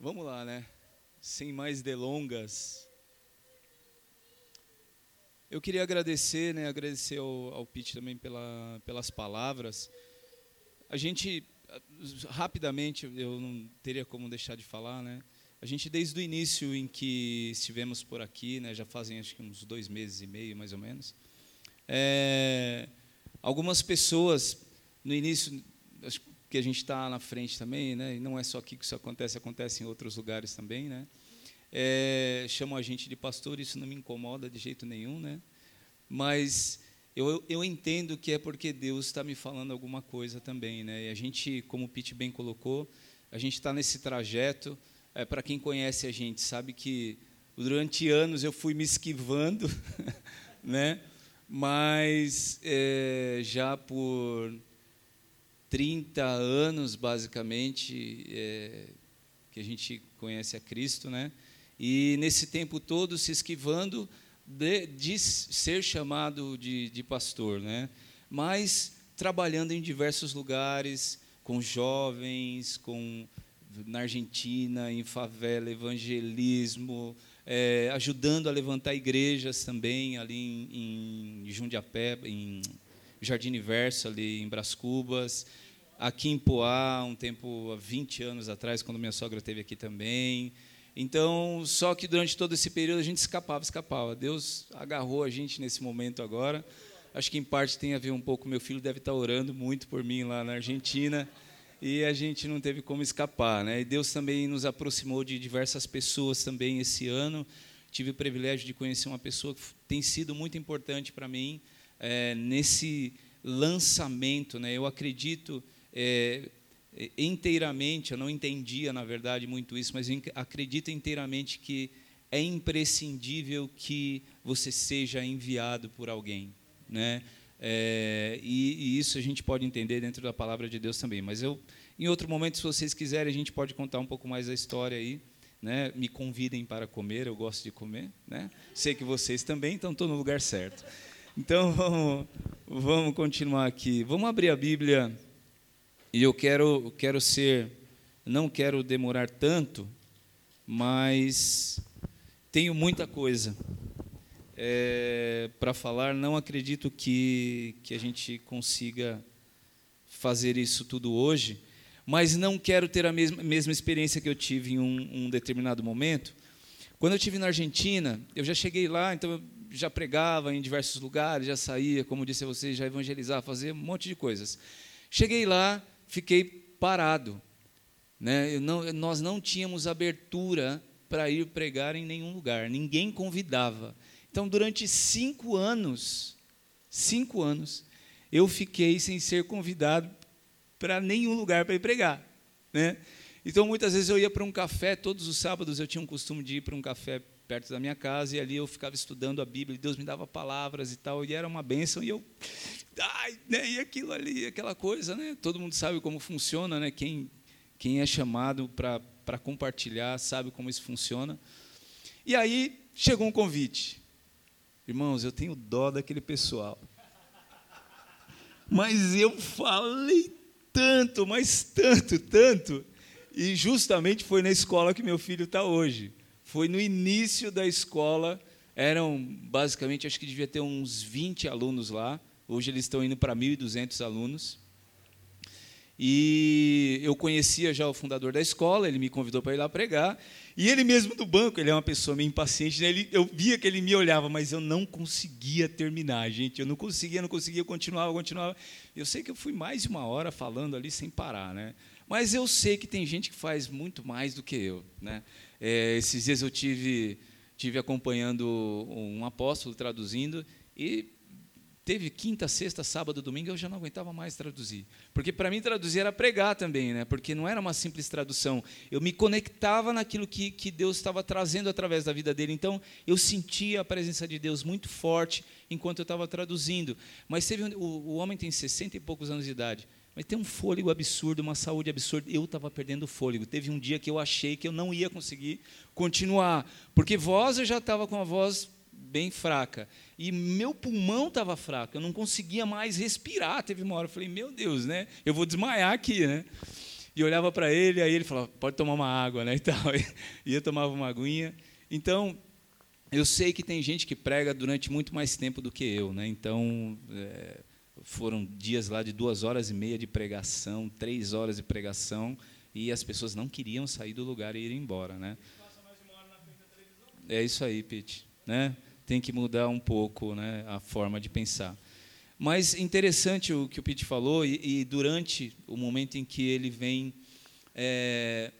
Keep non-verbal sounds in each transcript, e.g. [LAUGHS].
Vamos lá, né? Sem mais delongas. Eu queria agradecer, né? Agradecer ao, ao Pete também pela, pelas palavras. A gente, rapidamente, eu não teria como deixar de falar, né? A gente, desde o início em que estivemos por aqui, né? Já fazem acho que uns dois meses e meio, mais ou menos. É, algumas pessoas, no início, acho que a gente está na frente também, né? E não é só aqui que isso acontece, acontece em outros lugares também, né? É, chamam a gente de pastor, isso não me incomoda de jeito nenhum, né? Mas eu, eu entendo que é porque Deus está me falando alguma coisa também, né? E a gente, como o Pete bem colocou, a gente está nesse trajeto. É, Para quem conhece a gente, sabe que durante anos eu fui me esquivando, [LAUGHS] né? Mas é, já por 30 anos, basicamente, é, que a gente conhece a Cristo, né? E nesse tempo todo se esquivando de, de ser chamado de, de pastor, né? Mas trabalhando em diversos lugares, com jovens, com na Argentina, em favela, evangelismo, é, ajudando a levantar igrejas também ali em, em Jundiapé, em Jardim Universo, ali em Bras Cubas, aqui em Poá, um tempo, há 20 anos atrás, quando minha sogra esteve aqui também. Então, só que durante todo esse período a gente escapava, escapava. Deus agarrou a gente nesse momento agora. Acho que em parte tem a ver um pouco, meu filho deve estar orando muito por mim lá na Argentina e a gente não teve como escapar, né? E Deus também nos aproximou de diversas pessoas também esse ano. Tive o privilégio de conhecer uma pessoa que tem sido muito importante para mim é, nesse lançamento, né? Eu acredito é, inteiramente, eu não entendia na verdade muito isso, mas eu acredito inteiramente que é imprescindível que você seja enviado por alguém, né? É, e, e, isso a gente pode entender dentro da palavra de Deus também. Mas eu, em outro momento, se vocês quiserem, a gente pode contar um pouco mais da história aí. Né? Me convidem para comer, eu gosto de comer. Né? Sei que vocês também, então estou no lugar certo. Então [LAUGHS] vamos, vamos continuar aqui. Vamos abrir a Bíblia e eu quero, quero ser, não quero demorar tanto, mas tenho muita coisa é, para falar. Não acredito que, que a gente consiga fazer isso tudo hoje, mas não quero ter a mesma, mesma experiência que eu tive em um, um determinado momento. Quando eu estive na Argentina, eu já cheguei lá, então já pregava em diversos lugares, já saía, como disse a vocês, já evangelizava, fazia um monte de coisas. Cheguei lá, fiquei parado. Né? Não, nós não tínhamos abertura para ir pregar em nenhum lugar, ninguém convidava. Então, durante cinco anos, cinco anos, eu fiquei sem ser convidado para nenhum lugar para ir pregar. Né? Então, muitas vezes eu ia para um café, todos os sábados eu tinha um costume de ir para um café perto da minha casa, e ali eu ficava estudando a Bíblia, e Deus me dava palavras e tal, e era uma bênção, e eu, ai, né, e aquilo ali, aquela coisa, né? Todo mundo sabe como funciona, né? Quem, quem é chamado para compartilhar sabe como isso funciona. E aí chegou um convite. Irmãos, eu tenho dó daquele pessoal. Mas eu falei tanto, mas tanto, tanto. E justamente foi na escola que meu filho está hoje. Foi no início da escola. Eram, basicamente, acho que devia ter uns 20 alunos lá. Hoje eles estão indo para 1.200 alunos. E eu conhecia já o fundador da escola, ele me convidou para ir lá pregar. E ele mesmo do banco, ele é uma pessoa meio impaciente, né? ele, eu via que ele me olhava, mas eu não conseguia terminar, gente. Eu não conseguia, não conseguia, eu continuava, continuava. Eu sei que eu fui mais de uma hora falando ali sem parar, né? Mas eu sei que tem gente que faz muito mais do que eu, né? É, esses dias eu tive, tive acompanhando um apóstolo traduzindo e teve quinta, sexta, sábado, domingo, eu já não aguentava mais traduzir. Porque para mim traduzir era pregar também, né? porque não era uma simples tradução. Eu me conectava naquilo que, que Deus estava trazendo através da vida dele. Então, eu sentia a presença de Deus muito forte enquanto eu estava traduzindo. Mas teve, o, o homem tem 60 e poucos anos de idade. Mas tem um fôlego absurdo, uma saúde absurda. Eu estava perdendo fôlego. Teve um dia que eu achei que eu não ia conseguir continuar. Porque voz eu já estava com a voz bem fraca. E meu pulmão estava fraco, eu não conseguia mais respirar. Teve uma hora eu falei, meu Deus, né? Eu vou desmaiar aqui, né? e olhava para ele, aí ele falava, pode tomar uma água, né? [LAUGHS] E tal. E eu tomava uma aguinha. Então, eu sei que tem gente que prega durante muito mais tempo do que eu, né? Então, é, foram dias lá de duas horas e meia de pregação, três horas de pregação, e as pessoas não queriam sair do lugar e ir embora, né? É isso aí, Pete, né? Tem que mudar um pouco, né, a forma de pensar. Mas interessante o que o Pete falou e, e durante o momento em que ele vem é,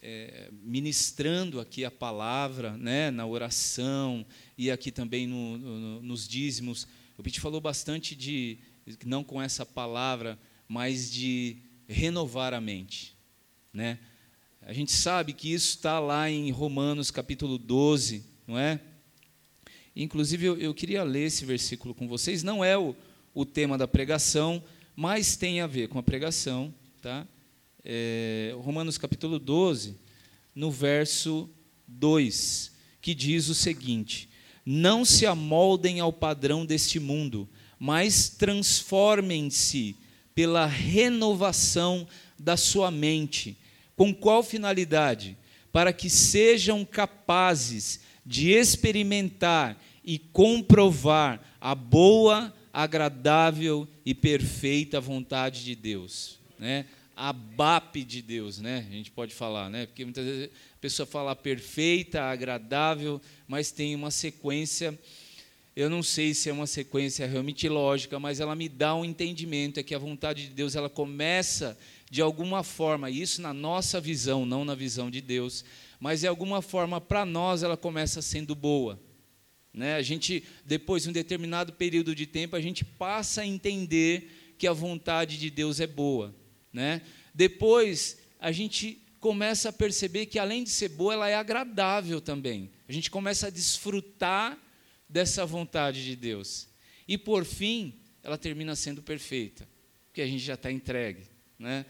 é, ministrando aqui a palavra, né, na oração e aqui também no, no, nos dízimos, o Pete falou bastante de não com essa palavra, mas de renovar a mente, né? A gente sabe que isso está lá em Romanos capítulo 12, não é? Inclusive, eu, eu, queria ler esse versículo com vocês. Não é o, o tema da pregação, mas tem a ver com a pregação. Tá? É, Romanos capítulo 12, no verso 2, que diz o seguinte: Não se amoldem ao padrão deste mundo, mas transformem-se pela renovação da sua mente com qual finalidade? Para que sejam capazes de experimentar e comprovar a boa, agradável e perfeita vontade de Deus, né? A BAP de Deus, né? A gente pode falar, né? Porque muitas vezes a pessoa fala perfeita, agradável, mas tem uma sequência eu não sei se é uma sequência realmente lógica, mas ela me dá um entendimento, é que a vontade de Deus ela começa de alguma forma, isso na nossa visão, não na visão de Deus, mas de alguma forma para nós ela começa sendo boa. Né? A gente, depois de um determinado período de tempo, a gente passa a entender que a vontade de Deus é boa. Né? Depois, a gente começa a perceber que, além de ser boa, ela é agradável também. A gente começa a desfrutar dessa vontade de Deus. E, por fim, ela termina sendo perfeita, porque a gente já está entregue. Né?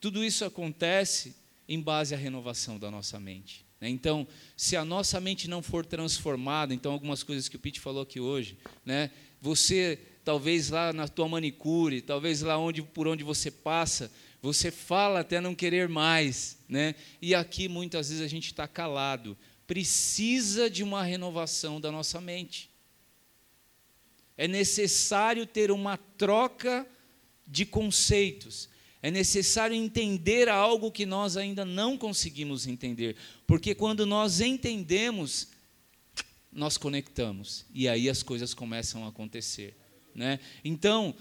Tudo isso acontece em base à renovação da nossa mente. Né? Então, se a nossa mente não for transformada, então algumas coisas que o Pete falou aqui hoje, né? você talvez lá na tua manicure, talvez lá onde por onde você passa, você fala até não querer mais, né? E aqui muitas vezes a gente está calado. Precisa de uma renovação da nossa mente. É necessário ter uma troca de conceitos. É necessário entender algo que nós ainda não conseguimos entender, porque quando nós entendemos, nós conectamos e aí as coisas começam a acontecer, né? Então,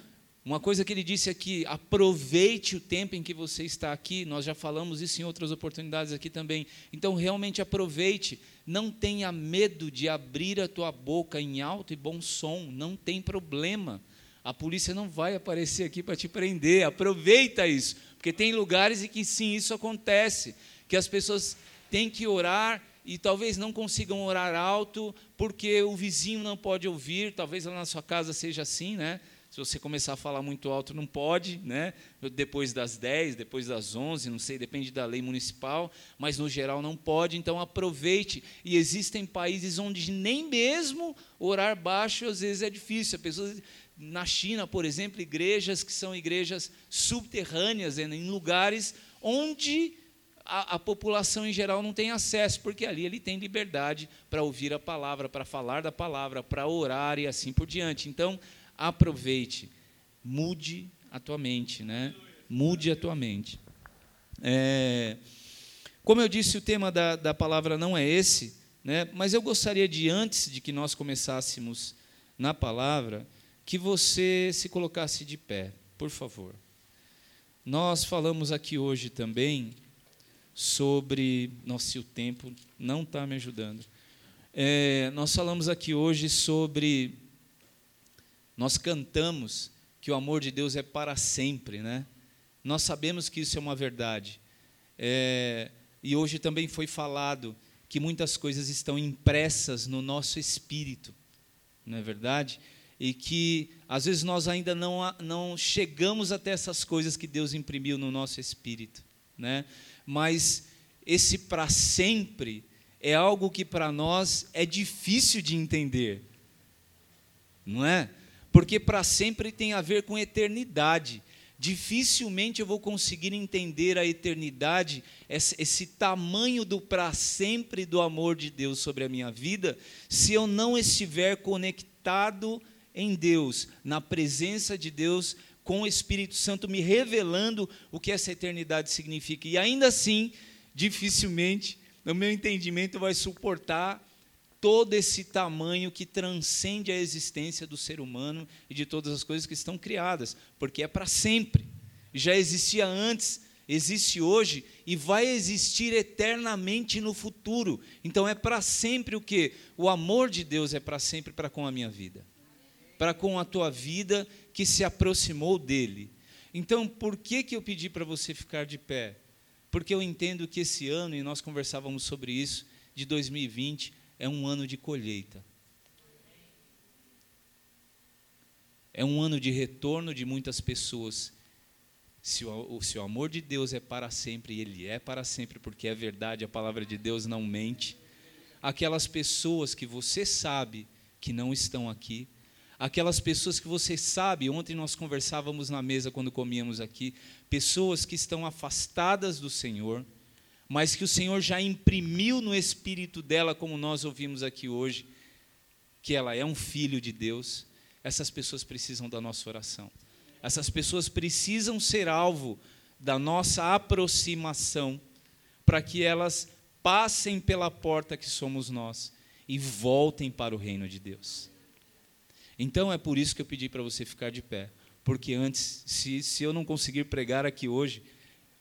uma coisa que ele disse aqui, aproveite o tempo em que você está aqui. Nós já falamos isso em outras oportunidades aqui também. Então, realmente aproveite. Não tenha medo de abrir a tua boca em alto e bom som. Não tem problema. A polícia não vai aparecer aqui para te prender. Aproveita isso, porque tem lugares em que sim isso acontece, que as pessoas têm que orar e talvez não consigam orar alto porque o vizinho não pode ouvir. Talvez lá na sua casa seja assim, né? Se você começar a falar muito alto, não pode, né? Depois das 10, depois das 11, não sei, depende da lei municipal, mas no geral não pode, então aproveite. E existem países onde nem mesmo orar baixo às vezes é difícil. A na China, por exemplo, igrejas que são igrejas subterrâneas, em lugares onde a, a, população em geral não tem acesso, porque ali ele tem liberdade para ouvir a palavra, para falar da palavra, para orar e assim por diante. Então, aproveite, mude a tua mente, né? Mude a tua mente. É, como eu disse, o tema da, da palavra não é esse, né? mas eu gostaria de, antes de que nós começássemos na palavra, que você se colocasse de pé, por favor. Nós falamos aqui hoje também sobre. Nossa, se o tempo não está me ajudando. É, nós falamos aqui hoje sobre. Nós cantamos que o amor de Deus é para sempre, né? Nós sabemos que isso é uma verdade. É, e hoje também foi falado que muitas coisas estão impressas no nosso espírito, não é verdade? e que às vezes nós ainda não, não chegamos até essas coisas que Deus imprimiu no nosso espírito, né? Mas esse para sempre é algo que para nós é difícil de entender, não é? Porque para sempre tem a ver com eternidade. dificilmente eu vou conseguir entender a eternidade, esse, tamanho do para sempre do amor de Deus sobre a minha vida, se eu não estiver conectado em Deus, na presença de Deus, com o Espírito Santo me revelando o que essa eternidade significa. E ainda assim, dificilmente, no meu entendimento, vai suportar todo esse tamanho que transcende a existência do ser humano e de todas as coisas que estão criadas, porque é para sempre. Já existia antes, existe hoje e vai existir eternamente no futuro. Então é para sempre o que? O amor de Deus é para sempre para com a minha vida. Para com a tua vida que se aproximou dele. Então, por que que eu pedi para você ficar de pé? Porque eu entendo que esse ano, e nós conversávamos sobre isso, de 2020, é um ano de colheita. É um ano de retorno de muitas pessoas. Se o, se o amor de Deus é para sempre, e Ele é para sempre, porque é verdade, a palavra de Deus não mente. Aquelas pessoas que você sabe que não estão aqui, aquelas pessoas que você sabe, ontem nós conversávamos na mesa quando comíamos aqui, pessoas que estão afastadas do Senhor, mas que o Senhor já imprimiu no espírito dela, como nós ouvimos aqui hoje, que ela é um filho de Deus, essas pessoas precisam da nossa oração. Essas pessoas precisam ser alvo da nossa aproximação, para que elas passem pela porta que somos nós e voltem para o reino de Deus. Então é por isso que eu pedi para você ficar de pé, porque antes, se, se eu não conseguir pregar aqui hoje,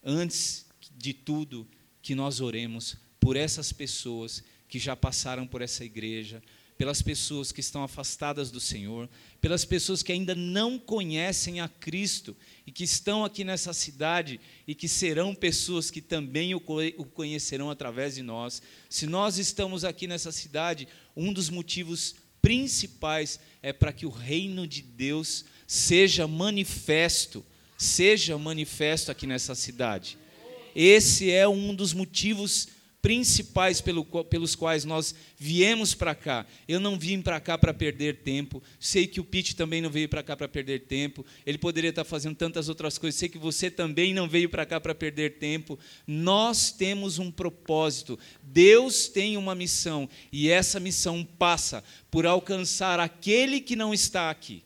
antes de tudo, que nós oremos por essas pessoas que já passaram por essa igreja, pelas pessoas que estão afastadas do Senhor, pelas pessoas que ainda não conhecem a Cristo e que estão aqui nessa cidade e que serão pessoas que também o conhecerão através de nós. Se nós estamos aqui nessa cidade, um dos motivos principais é para que o reino de Deus seja manifesto, seja manifesto aqui nessa cidade. Esse é um dos motivos principais pelo, pelos quais nós viemos para cá. Eu não vim para cá para perder tempo. Sei que o Pete também não veio para cá para perder tempo. Ele poderia estar fazendo tantas outras coisas. Sei que você também não veio para cá para perder tempo. Nós temos um propósito. Deus tem uma missão e essa missão passa por alcançar aquele que não está aqui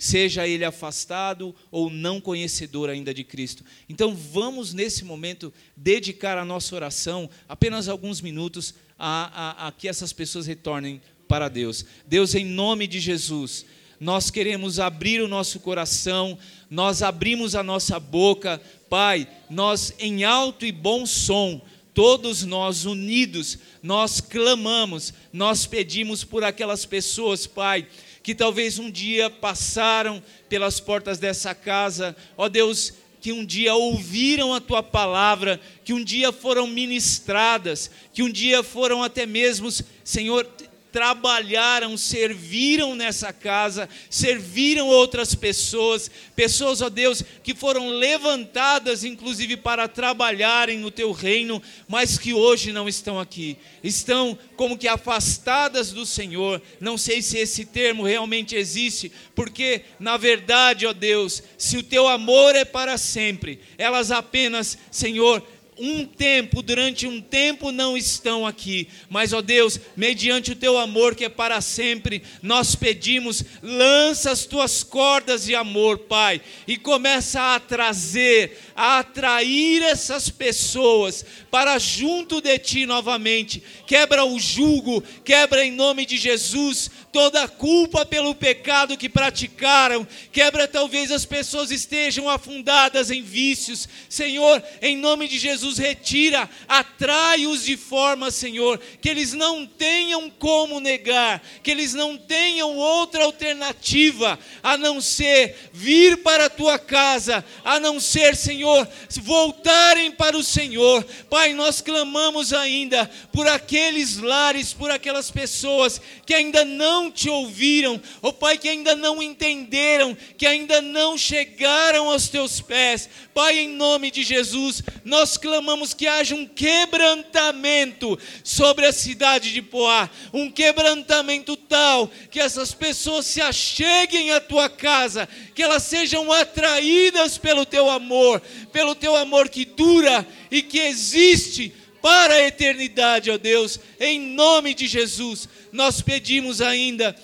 seja ele afastado ou não conhecedor ainda de Cristo. Então vamos, nesse momento, dedicar a nossa oração, apenas alguns minutos, a, a, a que essas pessoas retornem para Deus. Deus, em nome de Jesus, nós queremos abrir o nosso coração, nós abrimos a nossa boca, Pai, nós em alto e bom som, todos nós unidos, nós clamamos, nós pedimos por aquelas pessoas, Pai, que talvez um dia passaram pelas portas dessa casa, ó Deus, que um dia ouviram a tua palavra, que um dia foram ministradas, que um dia foram até mesmo, Senhor, trabalharam, serviram nessa casa, serviram outras pessoas, pessoas, ó Deus, que foram levantadas inclusive para trabalharem no teu reino, mas que hoje não estão aqui, estão como que afastadas do Senhor. Não sei se esse termo realmente existe, porque na verdade, ó Deus, se o teu amor é para sempre, elas apenas, Senhor, um tempo, durante um tempo não estão aqui, mas ó Deus, mediante o teu amor que é para sempre, nós pedimos, lança as tuas cordas de amor, Pai, e começa a trazer, a atrair essas pessoas para junto de ti novamente. Quebra o jugo, quebra em nome de Jesus toda a culpa pelo pecado que praticaram. Quebra talvez as pessoas estejam afundadas em vícios. Senhor, em nome de Jesus, retira, atrai-os de forma, Senhor, que eles não tenham como negar, que eles não tenham outra alternativa a não ser vir para a tua casa, a não ser, Senhor, voltarem para o Senhor. Pai, nós clamamos ainda por aqueles lares, por aquelas pessoas que ainda não não te ouviram, ó Pai, que ainda não entenderam, que ainda não chegaram aos teus pés. Pai, em nome de Jesus, nós clamamos que haja um quebrantamento sobre a cidade de Poá, um quebrantamento tal que essas pessoas se acheguem à tua casa, que elas sejam atraídas pelo teu amor, pelo teu amor que dura e que existe para a eternidade, ó Deus, em nome de Jesus. Nós pedimos ainda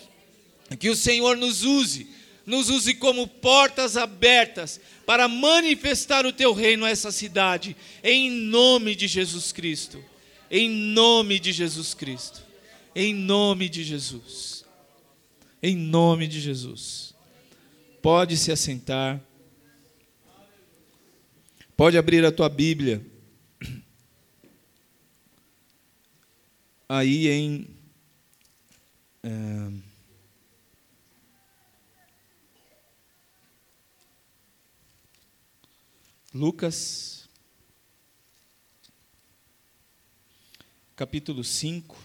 que o Senhor nos use, nos use como portas abertas para manifestar o teu reino a essa cidade, em nome de Jesus Cristo. Em nome de Jesus Cristo. Em nome de Jesus. Em nome de Jesus. Pode se assentar. Pode abrir a tua Bíblia. Aí em. É, Lucas, capítulo 5.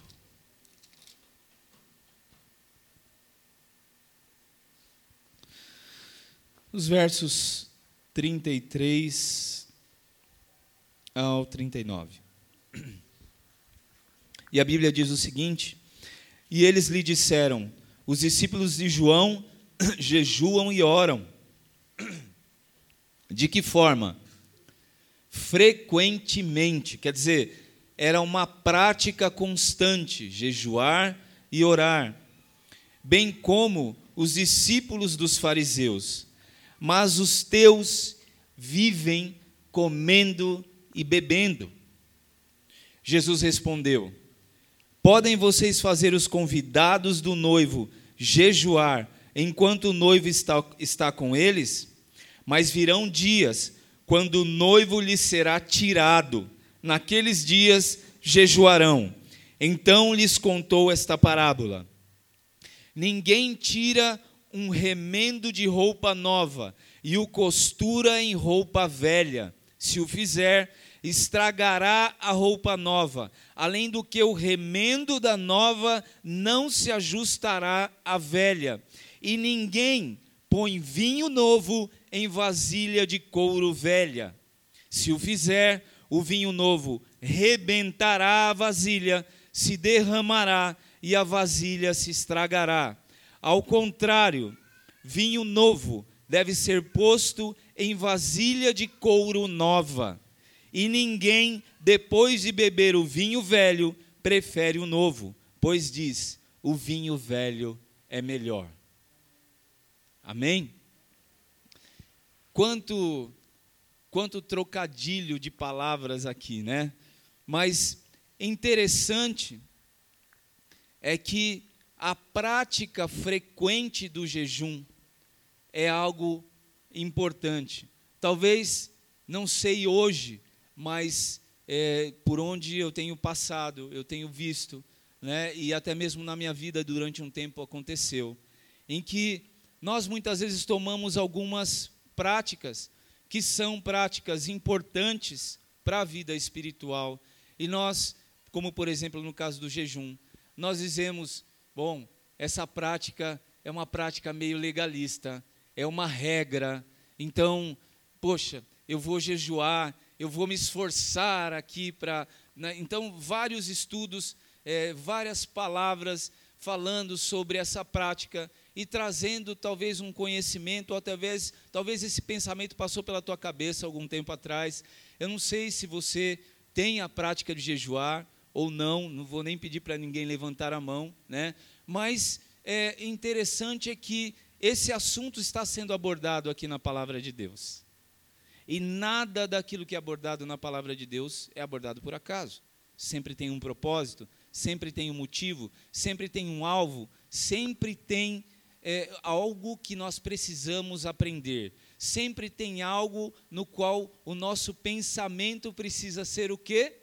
Os versos 33 ao 39. E a Bíblia diz o seguinte: E eles lhe disseram: Os discípulos de João [CLEARS THROAT] jejuam e oram. [CLEARS THROAT] De que forma? frequentemente, quer dizer, era uma prática constante, jejuar e orar, bem como os discípulos dos fariseus. Mas os teus vivem comendo e bebendo. Jesus respondeu: Podem vocês fazer os convidados do noivo jejuar enquanto o noivo está, está com eles? Mas virão dias quando o noivo lhe será tirado. Naqueles dias jejuarão. Então lhes contou esta parábola: Ninguém tira um remendo de roupa nova e o costura em roupa velha. Se o fizer, estragará a roupa nova, além do que o remendo da nova não se ajustará à velha. E ninguém põe vinho novo em vasilha de couro velha. Se o fizer, o vinho novo rebentará a vasilha, se derramará e a vasilha se estragará. Ao contrário, vinho novo deve ser posto em vasilha de couro nova. E ninguém, depois de beber o vinho velho, prefere o novo, pois diz: o vinho velho é melhor. Amém? Quanto quanto trocadilho de palavras aqui, né? Mas interessante é que a prática frequente do jejum é algo importante. Talvez, não sei hoje, mas é, por onde eu tenho passado, eu tenho visto, né, e até mesmo na minha vida durante um tempo aconteceu, em que nós muitas vezes tomamos algumas práticas que são práticas importantes para a vida espiritual. E nós, como por exemplo no caso do jejum, nós dizemos, bom, essa prática é uma prática meio legalista, é uma regra. Então, poxa, eu vou jejuar, eu vou me esforçar aqui para. Né? Então, vários estudos, é, várias palavras falando sobre essa prática e trazendo talvez um conhecimento, ou talvez, talvez esse pensamento passou pela tua cabeça algum tempo atrás. Eu não sei se você tem a prática de jejuar ou não, não vou nem pedir para ninguém levantar a mão, né? mas é interessante é que esse assunto está sendo abordado aqui na palavra de Deus. E nada daquilo que é abordado na palavra de Deus é abordado por acaso. Sempre tem um propósito, sempre tem um motivo, sempre tem um alvo, sempre tem é, algo que nós precisamos aprender. Sempre tem algo no qual o nosso pensamento precisa ser o quê?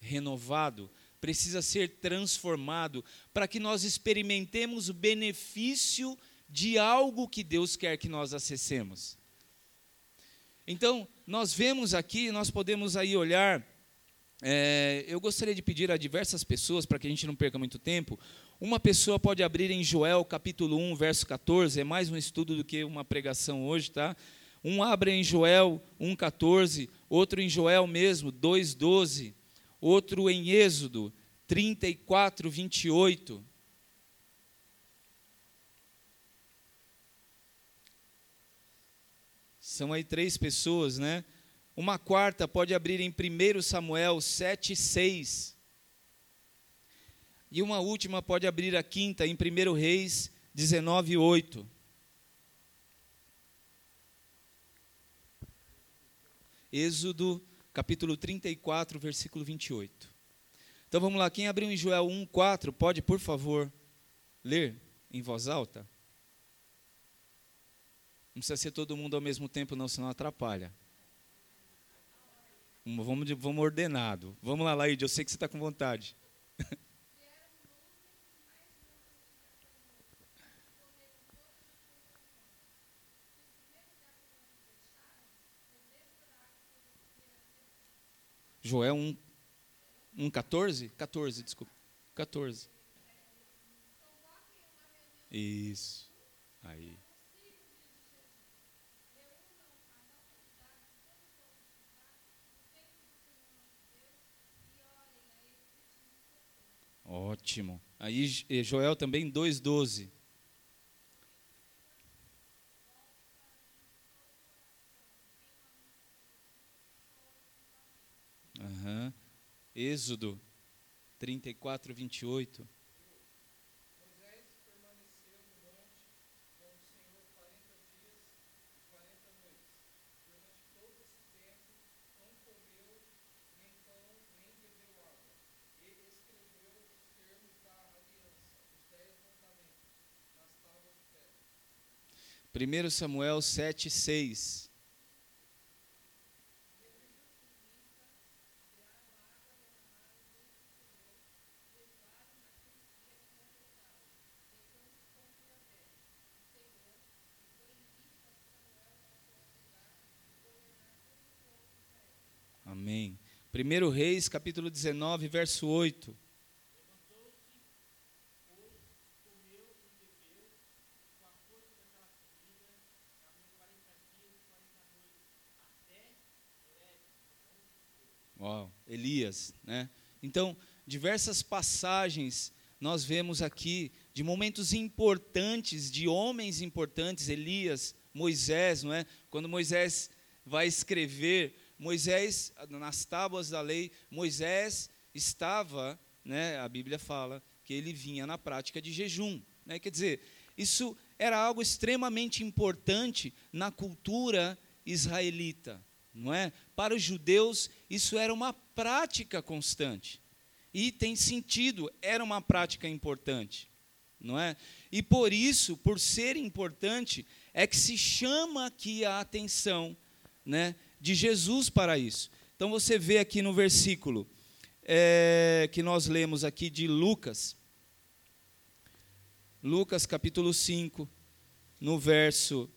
Renovado, precisa ser transformado, para que nós experimentemos o benefício de algo que Deus quer que nós acessemos. Então, nós vemos aqui, nós podemos aí olhar é, eu gostaria de pedir a diversas pessoas, para que a gente não perca muito tempo, uma pessoa pode abrir em Joel capítulo 1, verso 14, é mais um estudo do que uma pregação hoje, tá? Um abre em Joel 1,14, outro em Joel mesmo, 2,12, outro em Êxodo 34, 28. São aí três pessoas, né? Uma quarta pode abrir em 1 Samuel 7, 6. E uma última pode abrir a quinta em 1 Reis 19, 8. Êxodo, capítulo 34, versículo 28. Então vamos lá, quem abriu em Joel 1, 4, pode, por favor, ler em voz alta? Não precisa ser todo mundo ao mesmo tempo, não, senão atrapalha. Vamos, vamos ordenado. Vamos lá, Laíde, eu sei que você está com vontade. Joel 1, 1 14? 14, desculpa. 14. Isso. Aí. Ótimo. Aí Joel também 2,12. Uhum. Êxodo 34, 28. Moisés permaneceu no monte com o Senhor 40 dias e 40 noites. Durante todo esse tempo, não comeu nem pão, nem bebeu água. Ele escreveu os termos da aliança, os dez mandamentos, nas tábuas de pedra. 1 Samuel 7, 6. Amém. 1 Reis, capítulo 19, verso 8. Elias, né? Então, diversas passagens nós vemos aqui de momentos importantes, de homens importantes, Elias, Moisés, não é? Quando Moisés vai escrever Moisés, nas tábuas da lei, Moisés estava, né, a Bíblia fala, que ele vinha na prática de jejum. Né? Quer dizer, isso era algo extremamente importante na cultura israelita. Não é? Para os judeus, isso era uma prática constante. E tem sentido, era uma prática importante. Não é? E por isso, por ser importante, é que se chama aqui a atenção né, de Jesus para isso. Então você vê aqui no versículo é, que nós lemos aqui de Lucas, Lucas capítulo 5, no verso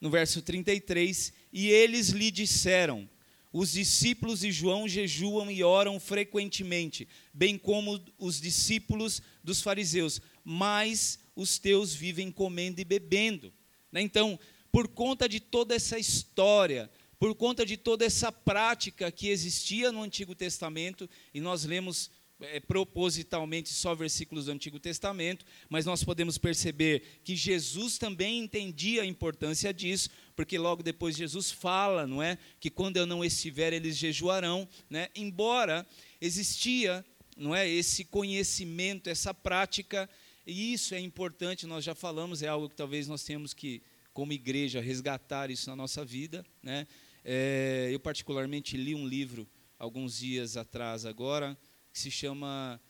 no verso 33, e eles lhe disseram: Os discípulos de João jejuam e oram frequentemente, bem como os discípulos dos fariseus, mas os teus vivem comendo e bebendo. Né, então, por conta de toda essa história, por conta de toda essa prática que existia no Antigo Testamento, e nós lemos é, propositalmente só versículos do Antigo Testamento, mas nós podemos perceber que Jesus também entendia a importância disso, porque logo depois Jesus fala, não é, que quando eu não estiver eles jejuarão, né? Embora existia, não é, esse conhecimento, essa prática, e isso é importante, nós já falamos, é algo que talvez nós temos que como igreja, resgatar isso na nossa vida. Né? É, eu, particularmente, li um livro alguns dias atrás, agora, que se chama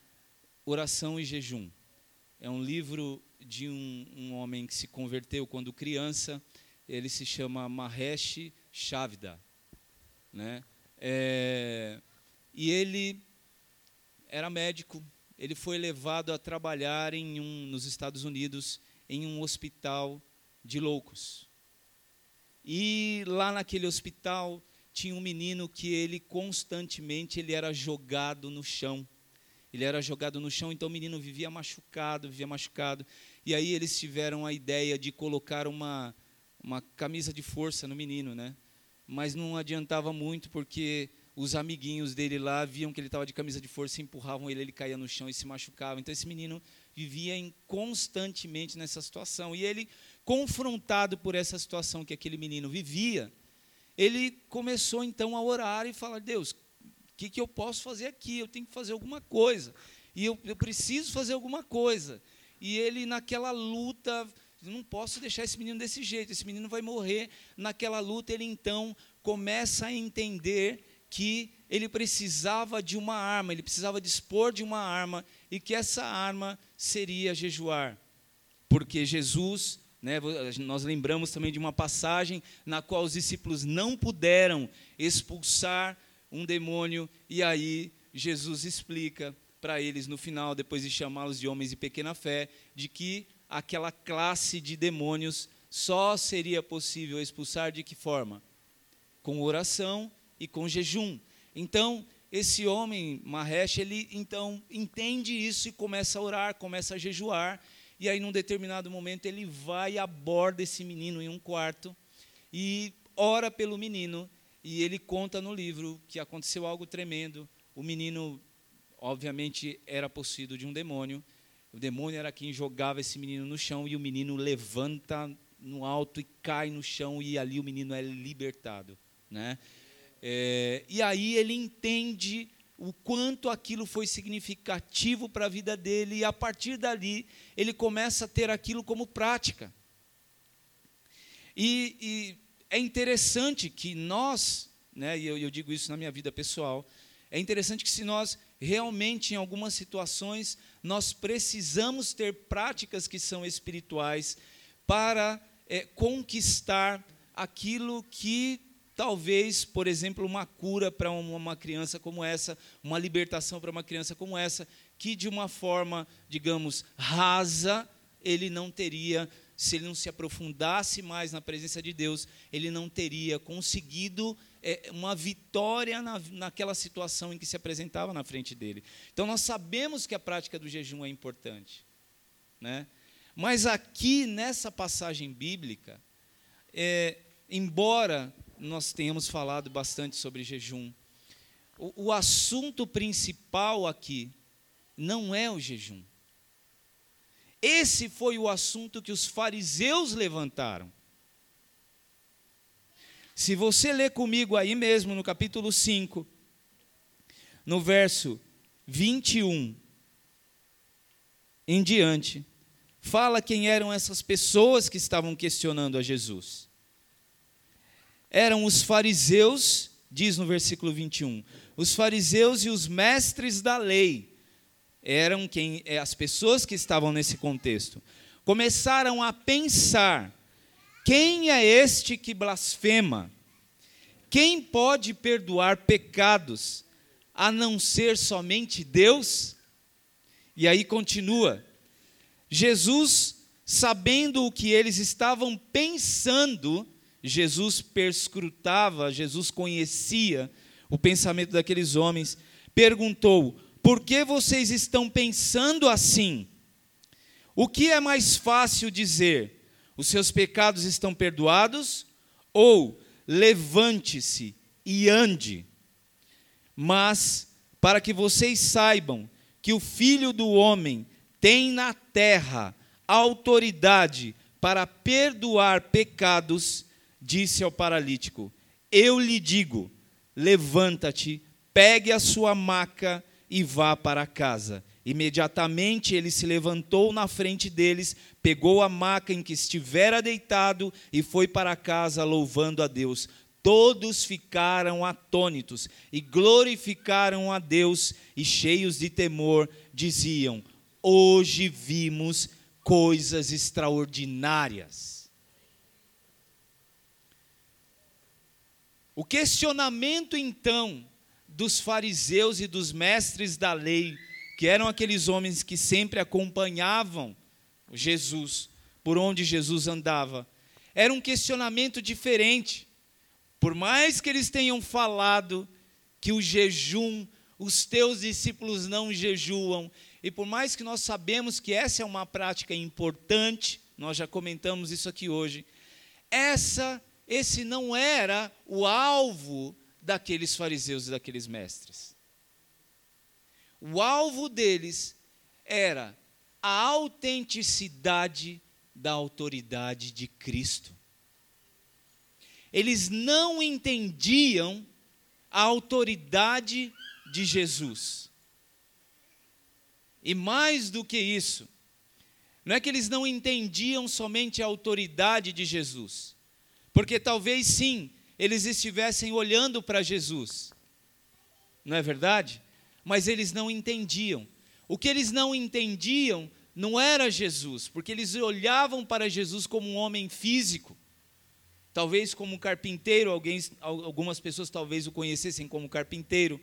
Oração e Jejum. É um livro de um, um homem que se converteu quando criança. Ele se chama Mahesh Chavda. Né? É, e ele era médico. Ele foi levado a trabalhar em um, nos Estados Unidos em um hospital de loucos. E lá naquele hospital tinha um menino que ele constantemente ele era jogado no chão. Ele era jogado no chão, então o menino vivia machucado, vivia machucado. E aí eles tiveram a ideia de colocar uma, uma camisa de força no menino, né? Mas não adiantava muito porque os amiguinhos dele lá viam que ele estava de camisa de força, empurravam ele, ele caía no chão e se machucava. Então esse menino vivia em, constantemente nessa situação. E ele, confrontado por essa situação que aquele menino vivia, ele começou então a orar e falar: Deus, o que, que eu posso fazer aqui? Eu tenho que fazer alguma coisa. E eu, eu preciso fazer alguma coisa. E ele, naquela luta, não posso deixar esse menino desse jeito, esse menino vai morrer. Naquela luta, ele então começa a entender que ele precisava de uma arma, ele precisava dispor de uma arma e que essa arma seria jejuar. Porque Jesus, né, nós lembramos também de uma passagem na qual os discípulos não puderam expulsar um demônio e aí Jesus explica para eles no final, depois de chamá-los de homens de pequena fé, de que aquela classe de demônios só seria possível expulsar de que forma? Com oração e com jejum. Então, esse homem, Mahesh, ele então entende isso e começa a orar, começa a jejuar, e aí num determinado momento ele vai e aborda esse menino em um quarto e ora pelo menino, e ele conta no livro que aconteceu algo tremendo. O menino, obviamente, era possuído de um demônio. O demônio era quem jogava esse menino no chão e o menino levanta no alto e cai no chão e ali o menino é libertado, né? É, e aí ele entende o quanto aquilo foi significativo para a vida dele, e a partir dali ele começa a ter aquilo como prática. E, e é interessante que nós, né, e eu, eu digo isso na minha vida pessoal, é interessante que se nós realmente, em algumas situações, nós precisamos ter práticas que são espirituais para é, conquistar aquilo que Talvez, por exemplo, uma cura para uma criança como essa, uma libertação para uma criança como essa, que de uma forma, digamos, rasa, ele não teria, se ele não se aprofundasse mais na presença de Deus, ele não teria conseguido é, uma vitória na, naquela situação em que se apresentava na frente dele. Então, nós sabemos que a prática do jejum é importante. Né? Mas aqui, nessa passagem bíblica, é, embora nós tenhamos falado bastante sobre jejum. O, o assunto principal aqui não é o jejum. Esse foi o assunto que os fariseus levantaram. Se você ler comigo aí mesmo no capítulo 5, no verso 21 em diante, fala quem eram essas pessoas que estavam questionando a Jesus eram os fariseus, diz no versículo 21, os fariseus e os mestres da lei eram quem é, as pessoas que estavam nesse contexto. Começaram a pensar: quem é este que blasfema? Quem pode perdoar pecados a não ser somente Deus? E aí continua. Jesus, sabendo o que eles estavam pensando, Jesus perscrutava, Jesus conhecia o pensamento daqueles homens, perguntou: Por que vocês estão pensando assim? O que é mais fácil dizer? Os seus pecados estão perdoados? Ou levante-se e ande? Mas, para que vocês saibam que o Filho do Homem tem na terra autoridade para perdoar pecados, disse ao paralítico: Eu lhe digo, levanta-te, pegue a sua maca e vá para casa. Imediatamente ele se levantou na frente deles, pegou a maca em que estivera deitado e foi para casa louvando a Deus. Todos ficaram atônitos e glorificaram a Deus e cheios de temor diziam: Hoje vimos coisas extraordinárias. O questionamento então dos fariseus e dos mestres da lei, que eram aqueles homens que sempre acompanhavam Jesus, por onde Jesus andava, era um questionamento diferente. Por mais que eles tenham falado que o jejum, os teus discípulos não jejuam, e por mais que nós sabemos que essa é uma prática importante, nós já comentamos isso aqui hoje, essa esse não era o alvo daqueles fariseus e daqueles mestres. O alvo deles era a autenticidade da autoridade de Cristo. Eles não entendiam a autoridade de Jesus. E mais do que isso, não é que eles não entendiam somente a autoridade de Jesus, porque talvez sim, eles estivessem olhando para Jesus, não é verdade? Mas eles não entendiam. O que eles não entendiam não era Jesus, porque eles olhavam para Jesus como um homem físico, talvez como carpinteiro, alguém, algumas pessoas talvez o conhecessem como carpinteiro.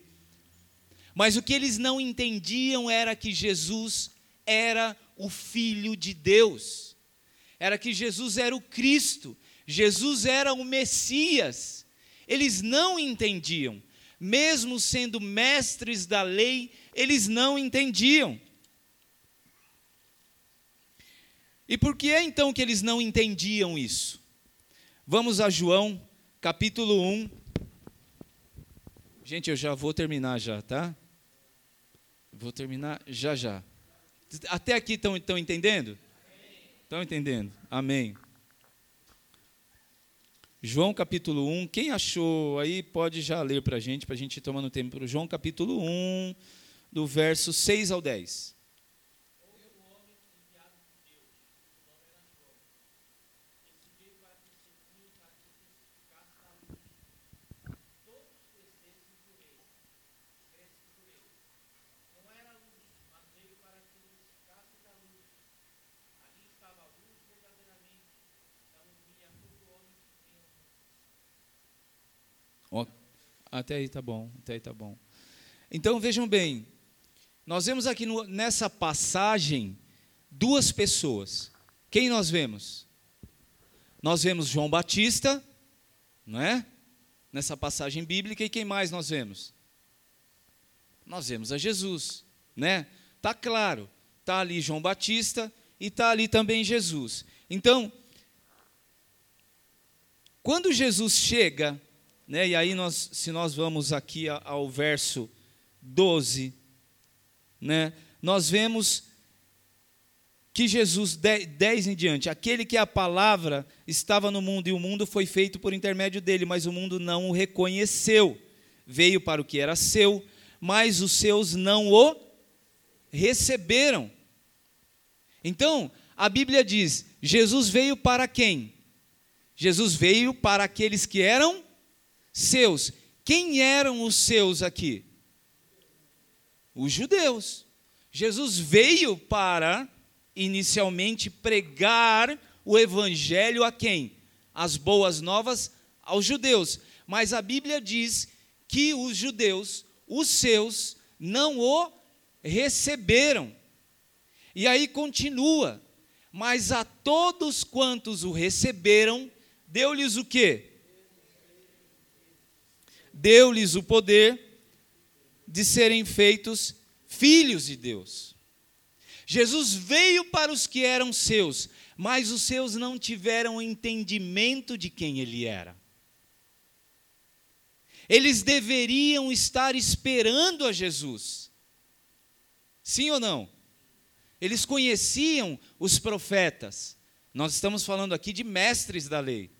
Mas o que eles não entendiam era que Jesus era o Filho de Deus, era que Jesus era o Cristo, Jesus era o Messias. Eles não entendiam, mesmo sendo mestres da lei, eles não entendiam. E por que é então que eles não entendiam isso? Vamos a João, capítulo 1. Gente, eu já vou terminar já, tá? Vou terminar já já. Até aqui estão entendendo? Estão entendendo? Amém. João capítulo 1. Quem achou aí pode já ler para a gente, para a gente ir tomando tempo. João capítulo 1, do verso 6 ao 10. Até aí tá bom, até aí tá bom. Então vejam bem, nós vemos aqui no, nessa passagem duas pessoas. Quem nós vemos? Nós vemos João Batista, não é? Nessa passagem bíblica e quem mais nós vemos? Nós vemos a Jesus, né? Tá claro, tá ali João Batista e tá ali também Jesus. Então, quando Jesus chega né? E aí, nós, se nós vamos aqui ao verso 12, né? nós vemos que Jesus, 10 em diante, aquele que a palavra estava no mundo e o mundo foi feito por intermédio dele, mas o mundo não o reconheceu. Veio para o que era seu, mas os seus não o receberam. Então, a Bíblia diz: Jesus veio para quem? Jesus veio para aqueles que eram seus. Quem eram os seus aqui? Os judeus. Jesus veio para, inicialmente, pregar o evangelho a quem? As boas novas aos judeus. Mas a Bíblia diz que os judeus, os seus, não o receberam. E aí continua. Mas a todos quantos o receberam, deu-lhes o quê? Deu-lhes o poder de serem feitos filhos de Deus. Jesus veio para os que eram seus, mas os seus não tiveram entendimento de quem ele era. Eles deveriam estar esperando a Jesus. Sim ou não? Eles conheciam os profetas. Nós estamos falando aqui de mestres da lei.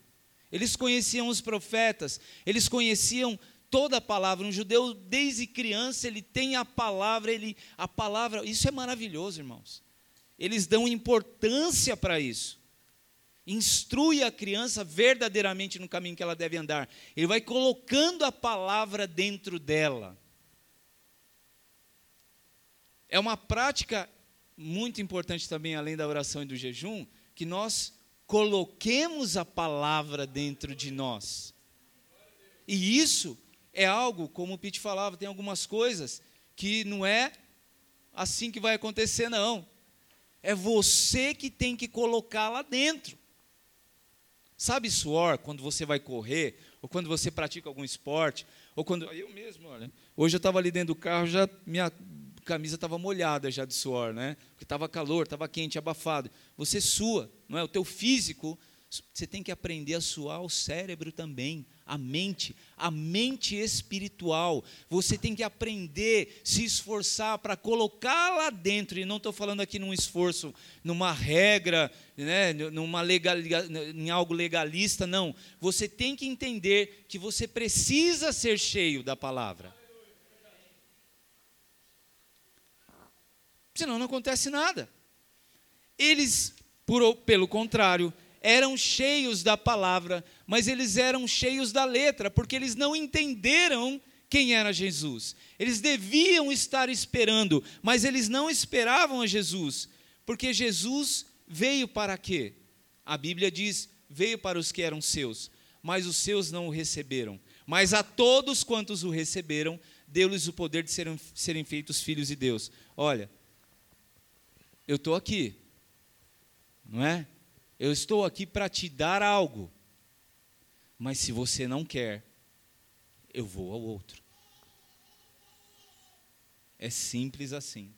Eles conheciam os profetas, eles conheciam toda a palavra. Um judeu desde criança ele tem a palavra, ele a palavra, isso é maravilhoso, irmãos. Eles dão importância para isso. Instrui a criança verdadeiramente no caminho que ela deve andar. Ele vai colocando a palavra dentro dela. É uma prática muito importante também, além da oração e do jejum, que nós coloquemos a palavra dentro de nós. E isso é algo, como o Pete falava, tem algumas coisas que não é assim que vai acontecer, não. É você que tem que colocar lá dentro. Sabe suor, quando você vai correr, ou quando você pratica algum esporte, ou quando eu mesmo, olha, hoje eu estava ali dentro do carro, já minha camisa estava molhada já de suor, né? Porque estava calor, estava quente, abafado. Você sua, não é? O teu físico, você tem que aprender a suar o cérebro também, a mente, a mente espiritual. Você tem que aprender, se esforçar para colocar lá dentro, e não estou falando aqui num esforço, numa regra, né, numa legal, em algo legalista, não. Você tem que entender que você precisa ser cheio da palavra. Senão não acontece nada. Eles, por, pelo contrário, eram cheios da palavra, mas eles eram cheios da letra, porque eles não entenderam quem era Jesus. Eles deviam estar esperando, mas eles não esperavam a Jesus, porque Jesus veio para quê? A Bíblia diz: veio para os que eram seus, mas os seus não o receberam. Mas a todos quantos o receberam, deu-lhes o poder de serem, serem feitos filhos de Deus. Olha, eu estou aqui, não é? Eu estou aqui para te dar algo. Mas se você não quer, eu vou ao outro. É simples assim.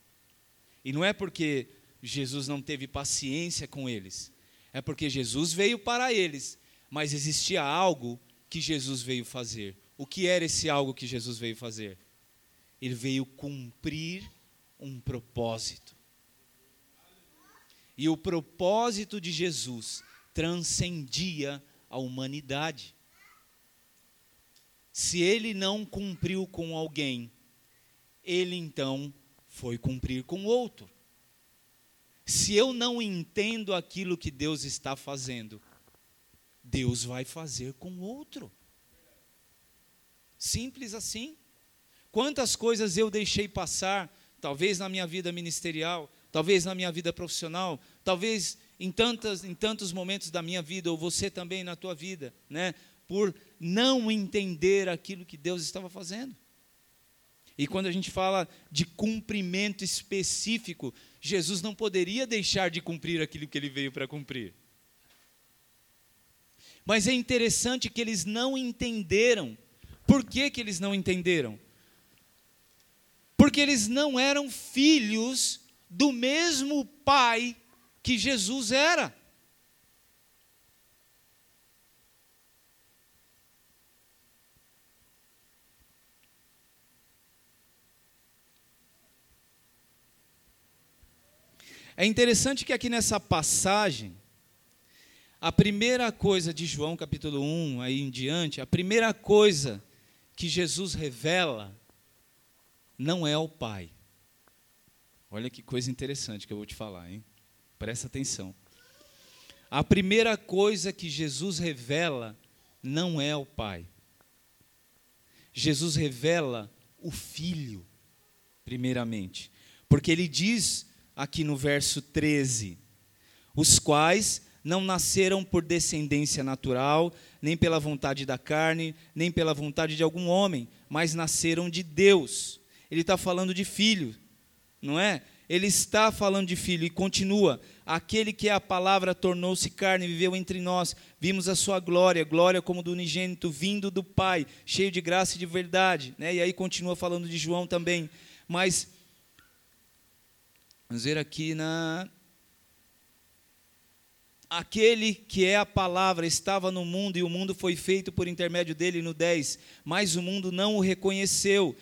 E não é porque Jesus não teve paciência com eles, é porque Jesus veio para eles, mas existia algo que Jesus veio fazer. O que era esse algo que Jesus veio fazer? Ele veio cumprir um propósito. E o propósito de Jesus transcendia a humanidade. Se ele não cumpriu com alguém, ele então foi cumprir com outro. Se eu não entendo aquilo que Deus está fazendo, Deus vai fazer com outro. Simples assim. Quantas coisas eu deixei passar, talvez na minha vida ministerial, talvez na minha vida profissional, talvez em, tantas, em tantos momentos da minha vida, ou você também na tua vida, né? por não entender aquilo que Deus estava fazendo. E quando a gente fala de cumprimento específico, Jesus não poderia deixar de cumprir aquilo que ele veio para cumprir. Mas é interessante que eles não entenderam. Por que, que eles não entenderam? Porque eles não eram filhos do mesmo Pai que Jesus era. É interessante que aqui nessa passagem, a primeira coisa de João capítulo 1, aí em diante, a primeira coisa que Jesus revela não é o Pai. Olha que coisa interessante que eu vou te falar, hein? Presta atenção. A primeira coisa que Jesus revela não é o Pai. Jesus revela o Filho, primeiramente. Porque ele diz aqui no verso 13: os quais não nasceram por descendência natural, nem pela vontade da carne, nem pela vontade de algum homem, mas nasceram de Deus. Ele está falando de filho, não é? Ele está falando de filho e continua: aquele que é a palavra tornou-se carne e viveu entre nós, vimos a sua glória, glória como do unigênito vindo do Pai, cheio de graça e de verdade. Né? E aí continua falando de João também. Mas, vamos ver aqui na. Aquele que é a palavra estava no mundo e o mundo foi feito por intermédio dele, no 10, mas o mundo não o reconheceu.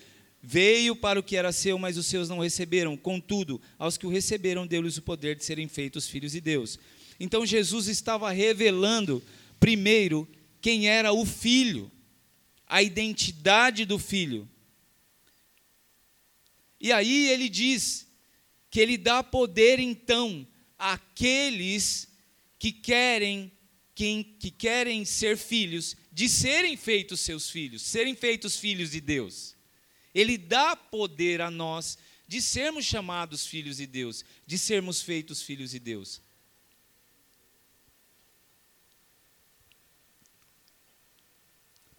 Veio para o que era seu, mas os seus não receberam. Contudo, aos que o receberam, deu-lhes o poder de serem feitos filhos de Deus. Então Jesus estava revelando, primeiro, quem era o filho, a identidade do filho. E aí ele diz que ele dá poder, então, àqueles que querem, que, que querem ser filhos, de serem feitos seus filhos, serem feitos filhos de Deus. Ele dá poder a nós de sermos chamados filhos de Deus, de sermos feitos filhos de Deus.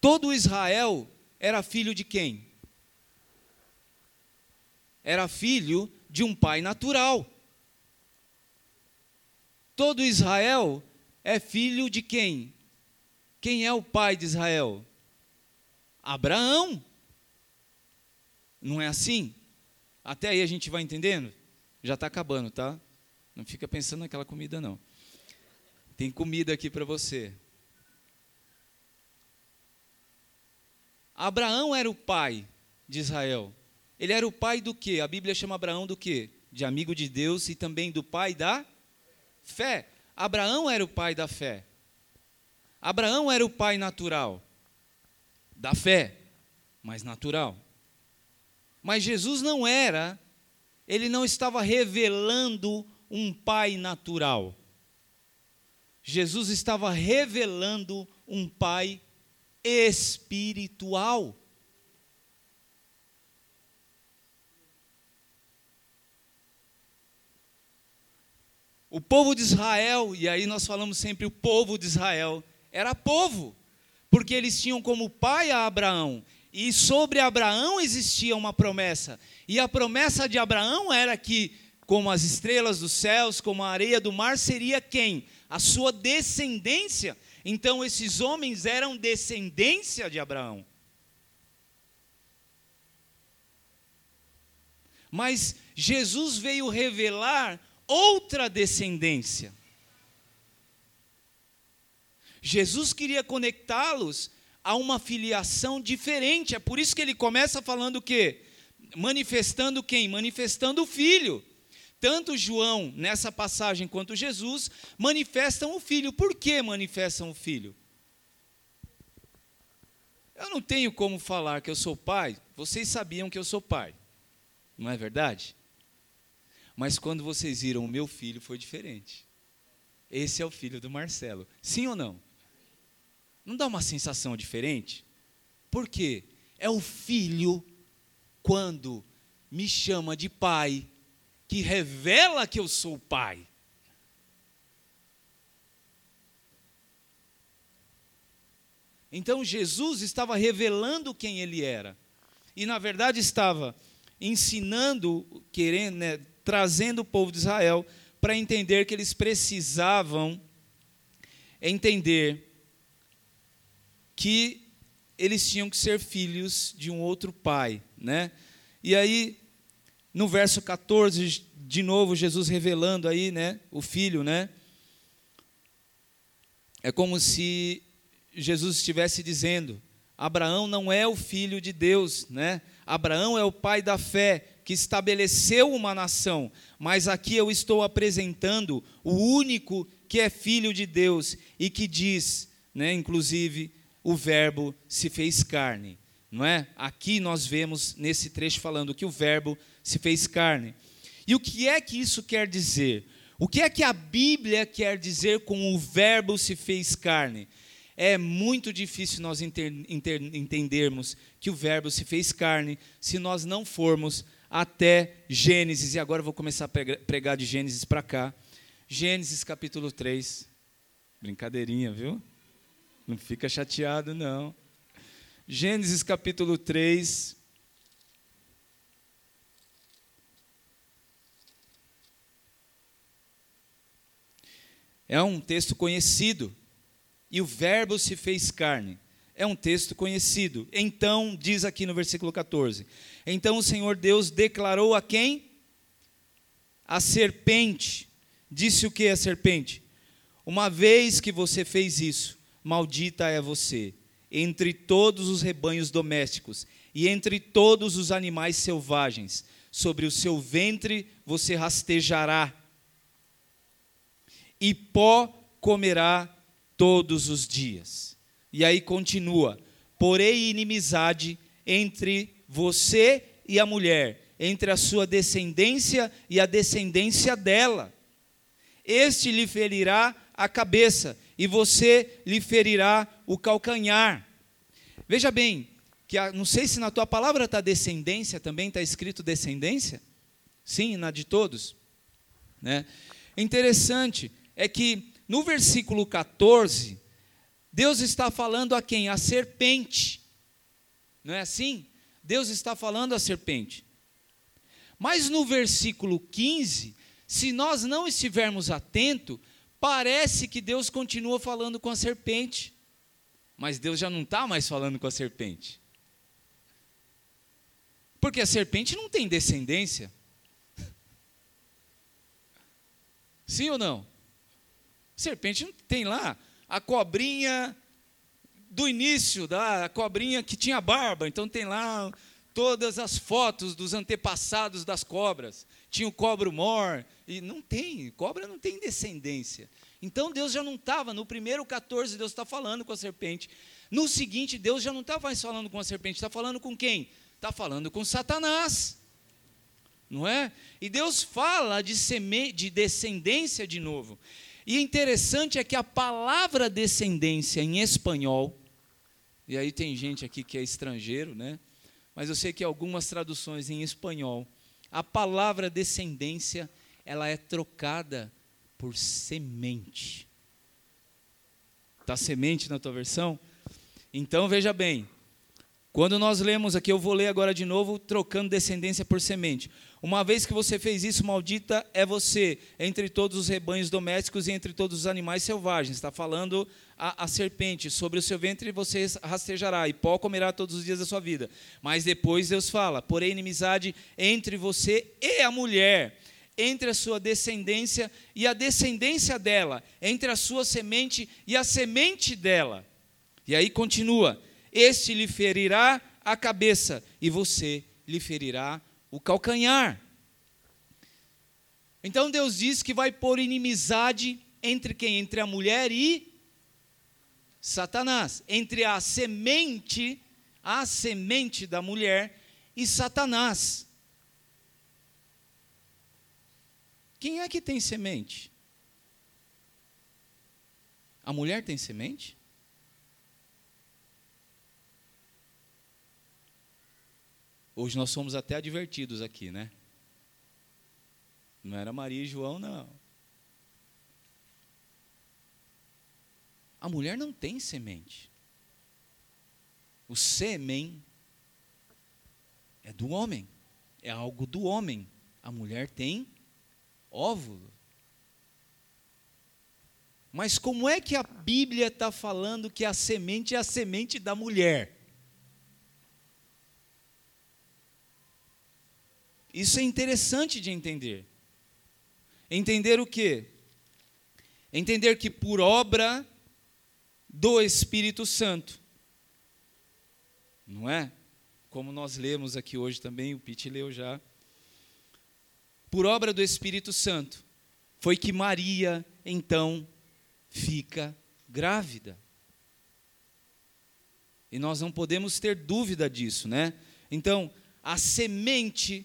Todo Israel era filho de quem? Era filho de um pai natural. Todo Israel é filho de quem? Quem é o pai de Israel? Abraão. Não é assim? Até aí a gente vai entendendo? Já está acabando, tá? Não fica pensando naquela comida, não. Tem comida aqui para você. Abraão era o pai de Israel. Ele era o pai do quê? A Bíblia chama Abraão do quê? De amigo de Deus e também do pai da fé. Abraão era o pai da fé. Abraão era o pai natural da fé, mas natural. Mas Jesus não era, ele não estava revelando um pai natural. Jesus estava revelando um pai espiritual. O povo de Israel, e aí nós falamos sempre o povo de Israel, era povo, porque eles tinham como pai a Abraão, e sobre Abraão existia uma promessa, e a promessa de Abraão era que, como as estrelas dos céus, como a areia do mar, seria quem? A sua descendência. Então esses homens eram descendência de Abraão. Mas Jesus veio revelar outra descendência. Jesus queria conectá-los a uma filiação diferente. É por isso que ele começa falando o quê? Manifestando quem? Manifestando o filho. Tanto João, nessa passagem, quanto Jesus, manifestam o filho. Por que manifestam o filho? Eu não tenho como falar que eu sou pai, vocês sabiam que eu sou pai, não é verdade? Mas quando vocês viram o meu filho, foi diferente. Esse é o filho do Marcelo. Sim ou não? Não dá uma sensação diferente? Por quê? É o filho, quando me chama de pai, que revela que eu sou pai. Então Jesus estava revelando quem ele era. E na verdade estava ensinando, querendo, né, trazendo o povo de Israel para entender que eles precisavam entender que eles tinham que ser filhos de um outro pai, né? E aí no verso 14, de novo Jesus revelando aí, né, o filho, né? É como se Jesus estivesse dizendo: Abraão não é o filho de Deus, né? Abraão é o pai da fé que estabeleceu uma nação, mas aqui eu estou apresentando o único que é filho de Deus e que diz, né, inclusive, o verbo se fez carne, não é? Aqui nós vemos nesse trecho falando que o verbo se fez carne. E o que é que isso quer dizer? O que é que a Bíblia quer dizer com o Verbo se fez carne? É muito difícil nós entendermos que o Verbo se fez carne se nós não formos até Gênesis. E agora eu vou começar a pregar de Gênesis para cá. Gênesis capítulo 3. Brincadeirinha, viu? Não fica chateado, não. Gênesis capítulo 3, É um texto conhecido. E o Verbo se fez carne. É um texto conhecido. Então, diz aqui no versículo 14: Então o Senhor Deus declarou a quem? A serpente. Disse o que a serpente? Uma vez que você fez isso, maldita é você, entre todos os rebanhos domésticos e entre todos os animais selvagens. Sobre o seu ventre você rastejará e pó comerá todos os dias. E aí continua: porém inimizade entre você e a mulher, entre a sua descendência e a descendência dela. Este lhe ferirá a cabeça e você lhe ferirá o calcanhar. Veja bem, que a, não sei se na tua palavra está descendência também, está escrito descendência? Sim, na de todos. Né? Interessante, é que no versículo 14, Deus está falando a quem? A serpente. Não é assim? Deus está falando a serpente. Mas no versículo 15, se nós não estivermos atentos, parece que Deus continua falando com a serpente. Mas Deus já não está mais falando com a serpente. Porque a serpente não tem descendência. [LAUGHS] Sim ou não? Serpente não tem lá a cobrinha do início, da cobrinha que tinha barba, então tem lá todas as fotos dos antepassados das cobras. Tinha o cobro mor, e não tem, cobra não tem descendência. Então Deus já não estava, no primeiro 14, Deus está falando com a serpente. No seguinte, Deus já não está mais falando com a serpente, está falando com quem? Está falando com Satanás. Não é? E Deus fala de, seme, de descendência de novo. E interessante é que a palavra descendência em espanhol, e aí tem gente aqui que é estrangeiro, né? Mas eu sei que algumas traduções em espanhol, a palavra descendência, ela é trocada por semente. Está semente na tua versão? Então veja bem, quando nós lemos aqui, eu vou ler agora de novo, trocando descendência por semente. Uma vez que você fez isso, maldita é você, entre todos os rebanhos domésticos e entre todos os animais selvagens. Está falando a, a, serpente, sobre o seu ventre você rastejará, e pó comerá todos os dias da sua vida. Mas depois Deus fala: porém, inimizade entre você e a mulher, entre a sua descendência e a descendência dela, entre a sua semente e a semente dela. E aí continua: este lhe ferirá a cabeça, e você lhe ferirá o calcanhar. Então Deus diz que vai pôr inimizade entre quem? Entre a mulher e Satanás. Entre a semente, a semente da mulher e Satanás. Quem é que tem semente? A mulher tem semente? Hoje nós somos até advertidos aqui, né? Não era Maria e João, não. A mulher não tem semente. O sêmen é do homem, é algo do homem. A mulher tem óvulo. Mas como é que a Bíblia está falando que a semente é a semente da mulher? Isso é interessante de entender. Entender o quê? Entender que por obra do Espírito Santo, não é? Como nós lemos aqui hoje também, o Pete leu já. Por obra do Espírito Santo, foi que Maria, então, fica grávida. E nós não podemos ter dúvida disso, né? Então, a semente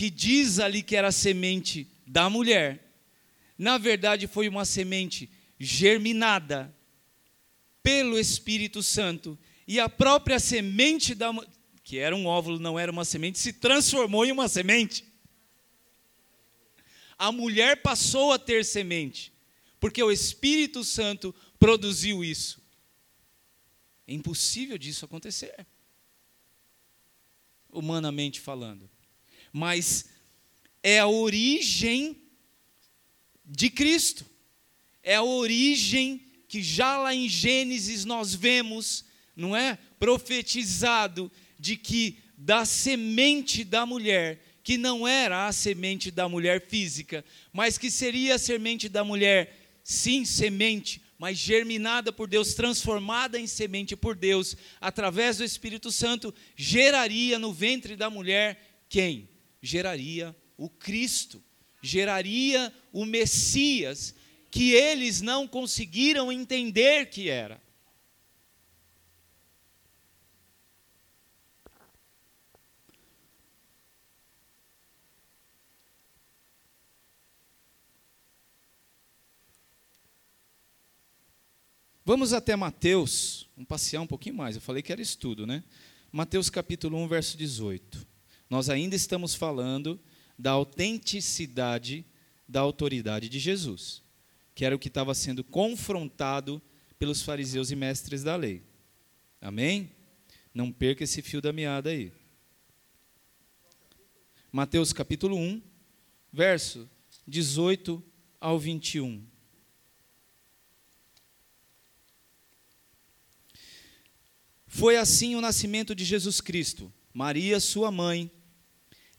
que diz ali que era semente da mulher, na verdade foi uma semente germinada pelo Espírito Santo, e a própria semente da que era um óvulo, não era uma semente, se transformou em uma semente. A mulher passou a ter semente, porque o Espírito Santo produziu isso. É impossível disso acontecer, humanamente falando mas é a origem de Cristo. É a origem que já lá em Gênesis nós vemos, não é? Profetizado de que da semente da mulher, que não era a semente da mulher física, mas que seria a semente da mulher, sim, semente, mas germinada por Deus, transformada em semente por Deus, através do Espírito Santo, geraria no ventre da mulher quem? Geraria o Cristo, geraria o Messias, que eles não conseguiram entender que era. Vamos até Mateus, vamos passear um pouquinho mais. Eu falei que era estudo, né? Mateus capítulo 1, verso 18 nós ainda estamos falando da autenticidade da autoridade de Jesus, que era o que estava sendo confrontado pelos fariseus e mestres da lei. Amém? Não perca esse fio da meada aí. Mateus capítulo 1, verso 18 ao 21. Foi assim o nascimento de Jesus Cristo Maria, sua mãe,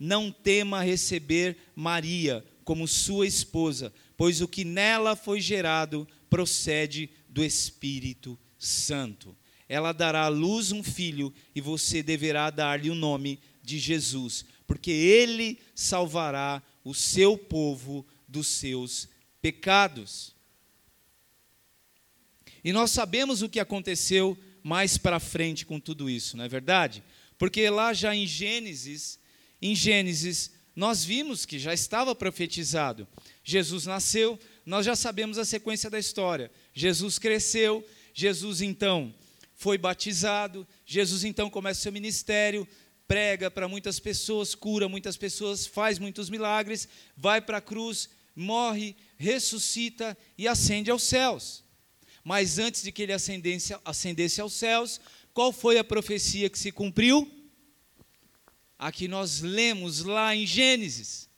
não tema receber Maria como sua esposa, pois o que nela foi gerado procede do Espírito Santo. Ela dará à luz um filho e você deverá dar-lhe o nome de Jesus, porque ele salvará o seu povo dos seus pecados. E nós sabemos o que aconteceu mais para frente com tudo isso, não é verdade? Porque lá já em Gênesis, em Gênesis, nós vimos que já estava profetizado. Jesus nasceu, nós já sabemos a sequência da história. Jesus cresceu, Jesus então foi batizado, Jesus então começa seu ministério, prega para muitas pessoas, cura muitas pessoas, faz muitos milagres, vai para a cruz, morre, ressuscita e ascende aos céus. Mas antes de que ele ascendesse, ascendesse aos céus, qual foi a profecia que se cumpriu? A que nós lemos lá em Gênesis,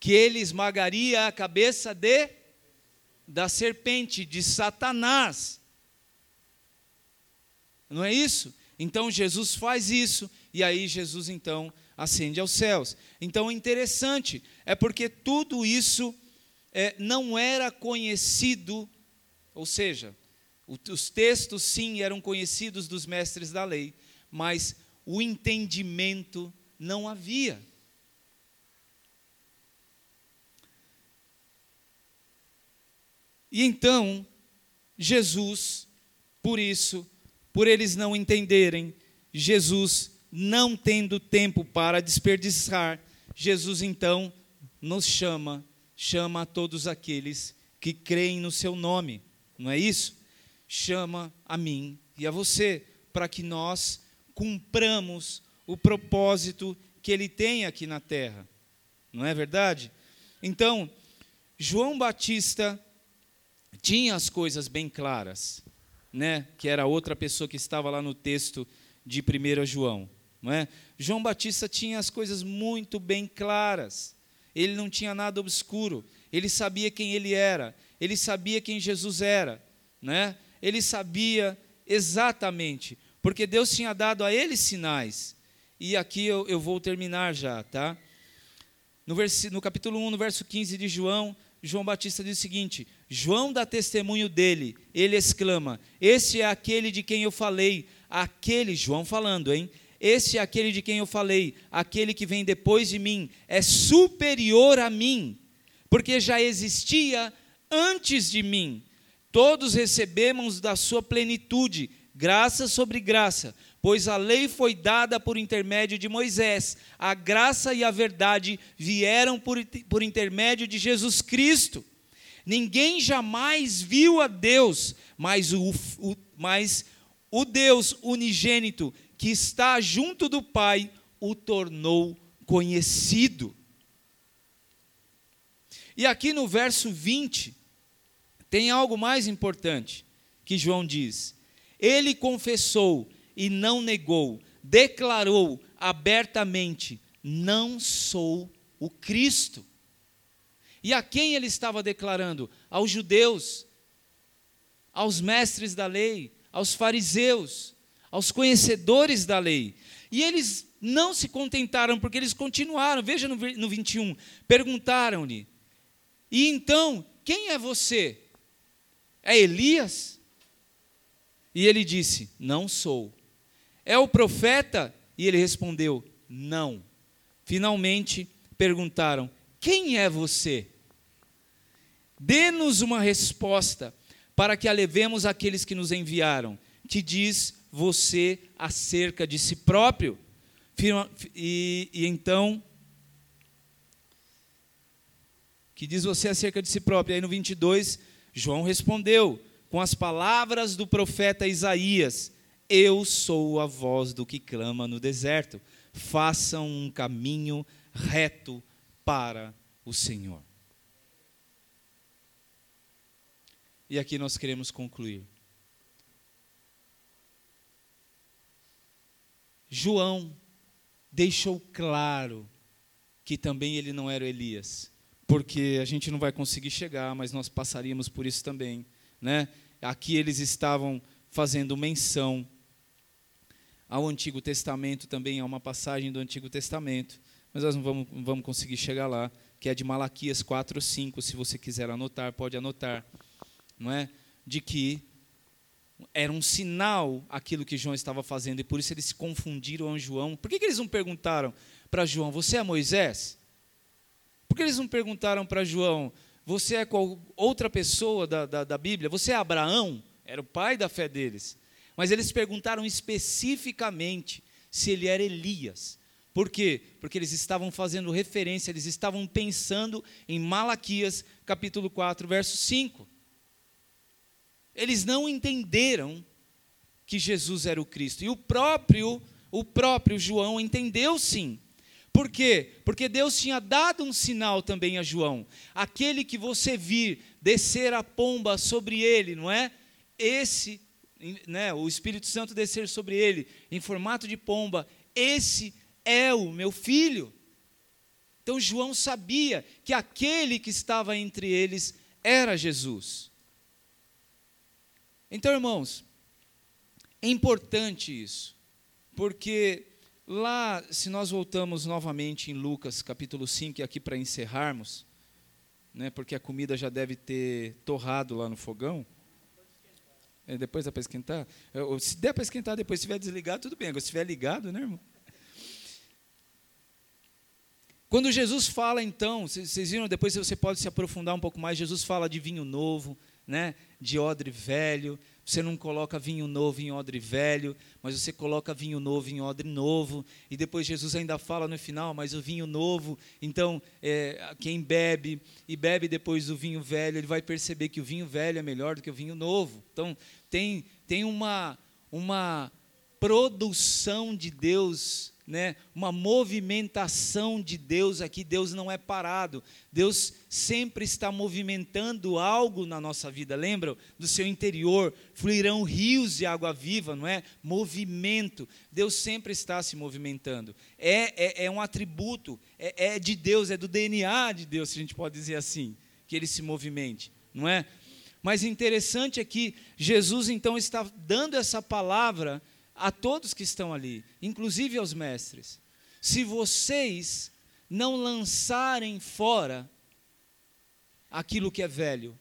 que ele esmagaria a cabeça de da serpente, de Satanás. Não é isso? Então Jesus faz isso e aí Jesus então ascende aos céus. Então é interessante, é porque tudo isso é, não era conhecido, ou seja, os textos sim eram conhecidos dos mestres da lei, mas o entendimento não havia. E então, Jesus, por isso, por eles não entenderem, Jesus não tendo tempo para desperdiçar, Jesus então nos chama, chama a todos aqueles que creem no seu nome, não é isso? Chama a mim e a você, para que nós cumpramos o propósito que ele tem aqui na terra, não é verdade? Então, João Batista tinha as coisas bem claras, né? Que era outra pessoa que estava lá no texto de 1 João. Não é? João Batista tinha as coisas muito bem claras. Ele não tinha nada obscuro. Ele sabia quem ele era. Ele sabia quem Jesus era. Né? Ele sabia exatamente. Porque Deus tinha dado a ele sinais. E aqui eu, eu vou terminar já, tá? No, no capítulo 1, no verso 15 de João, João Batista diz o seguinte: João dá testemunho dele, ele exclama: Esse é aquele de quem eu falei, aquele, João falando, hein? Este é aquele de quem eu falei, aquele que vem depois de mim, é superior a mim, porque já existia antes de mim. Todos recebemos da sua plenitude, graça sobre graça, pois a lei foi dada por intermédio de Moisés, a graça e a verdade vieram por, por intermédio de Jesus Cristo. Ninguém jamais viu a Deus, mas o, o, mas o Deus unigênito que está junto do Pai, o tornou conhecido. E aqui no verso 20, tem algo mais importante que João diz. Ele confessou e não negou, declarou abertamente: Não sou o Cristo. E a quem ele estava declarando? Aos judeus, aos mestres da lei, aos fariseus aos conhecedores da lei. E eles não se contentaram, porque eles continuaram, veja no, no 21, perguntaram-lhe: E então, quem é você? É Elias? E ele disse: Não sou. É o profeta? E ele respondeu: Não. Finalmente perguntaram: Quem é você? Dê-nos uma resposta para que a levemos àqueles que nos enviaram. Que diz você acerca de si próprio. E, e então, que diz você acerca de si próprio. E aí no 22, João respondeu com as palavras do profeta Isaías: Eu sou a voz do que clama no deserto. façam um caminho reto para o Senhor. E aqui nós queremos concluir. João deixou claro que também ele não era Elias, porque a gente não vai conseguir chegar, mas nós passaríamos por isso também, né? Aqui eles estavam fazendo menção ao Antigo Testamento, também há uma passagem do Antigo Testamento, mas nós não vamos, não vamos conseguir chegar lá, que é de Malaquias 4, 5, se você quiser anotar, pode anotar, não é? De que era um sinal aquilo que João estava fazendo, e por isso eles se confundiram com João. Por que, que eles não perguntaram para João, você é Moisés? Por que eles não perguntaram para João, você é qual outra pessoa da, da, da Bíblia? Você é Abraão? Era o pai da fé deles. Mas eles perguntaram especificamente se ele era Elias. Por quê? Porque eles estavam fazendo referência, eles estavam pensando em Malaquias, capítulo 4, verso 5. Eles não entenderam que Jesus era o Cristo. E o próprio, o próprio João entendeu sim. Por quê? Porque Deus tinha dado um sinal também a João. Aquele que você vir descer a pomba sobre ele, não é? Esse, né, o Espírito Santo descer sobre ele em formato de pomba, esse é o meu filho. Então João sabia que aquele que estava entre eles era Jesus. Então, irmãos, é importante isso, porque lá, se nós voltamos novamente em Lucas capítulo 5, aqui para encerrarmos, né, porque a comida já deve ter torrado lá no fogão. É, depois dá para esquentar? Se der para esquentar depois, se estiver desligado, tudo bem. Agora, se estiver ligado, né, irmão? Quando Jesus fala, então, vocês viram, depois você pode se aprofundar um pouco mais, Jesus fala de vinho novo, né, de odre velho. Você não coloca vinho novo em odre velho, mas você coloca vinho novo em odre novo. E depois Jesus ainda fala no final, mas o vinho novo, então, é, quem bebe e bebe depois do vinho velho, ele vai perceber que o vinho velho é melhor do que o vinho novo. Então, tem, tem uma, uma produção de Deus né, uma movimentação de Deus aqui. Deus não é parado. Deus sempre está movimentando algo na nossa vida. Lembram? Do seu interior fluirão rios de água viva, não é? Movimento. Deus sempre está se movimentando. É, é, é um atributo, é, é de Deus, é do DNA de Deus, se a gente pode dizer assim, que ele se movimente, não é? Mas interessante é que Jesus então está dando essa palavra a todos que estão ali, inclusive aos mestres: se vocês não lançarem fora aquilo que é velho,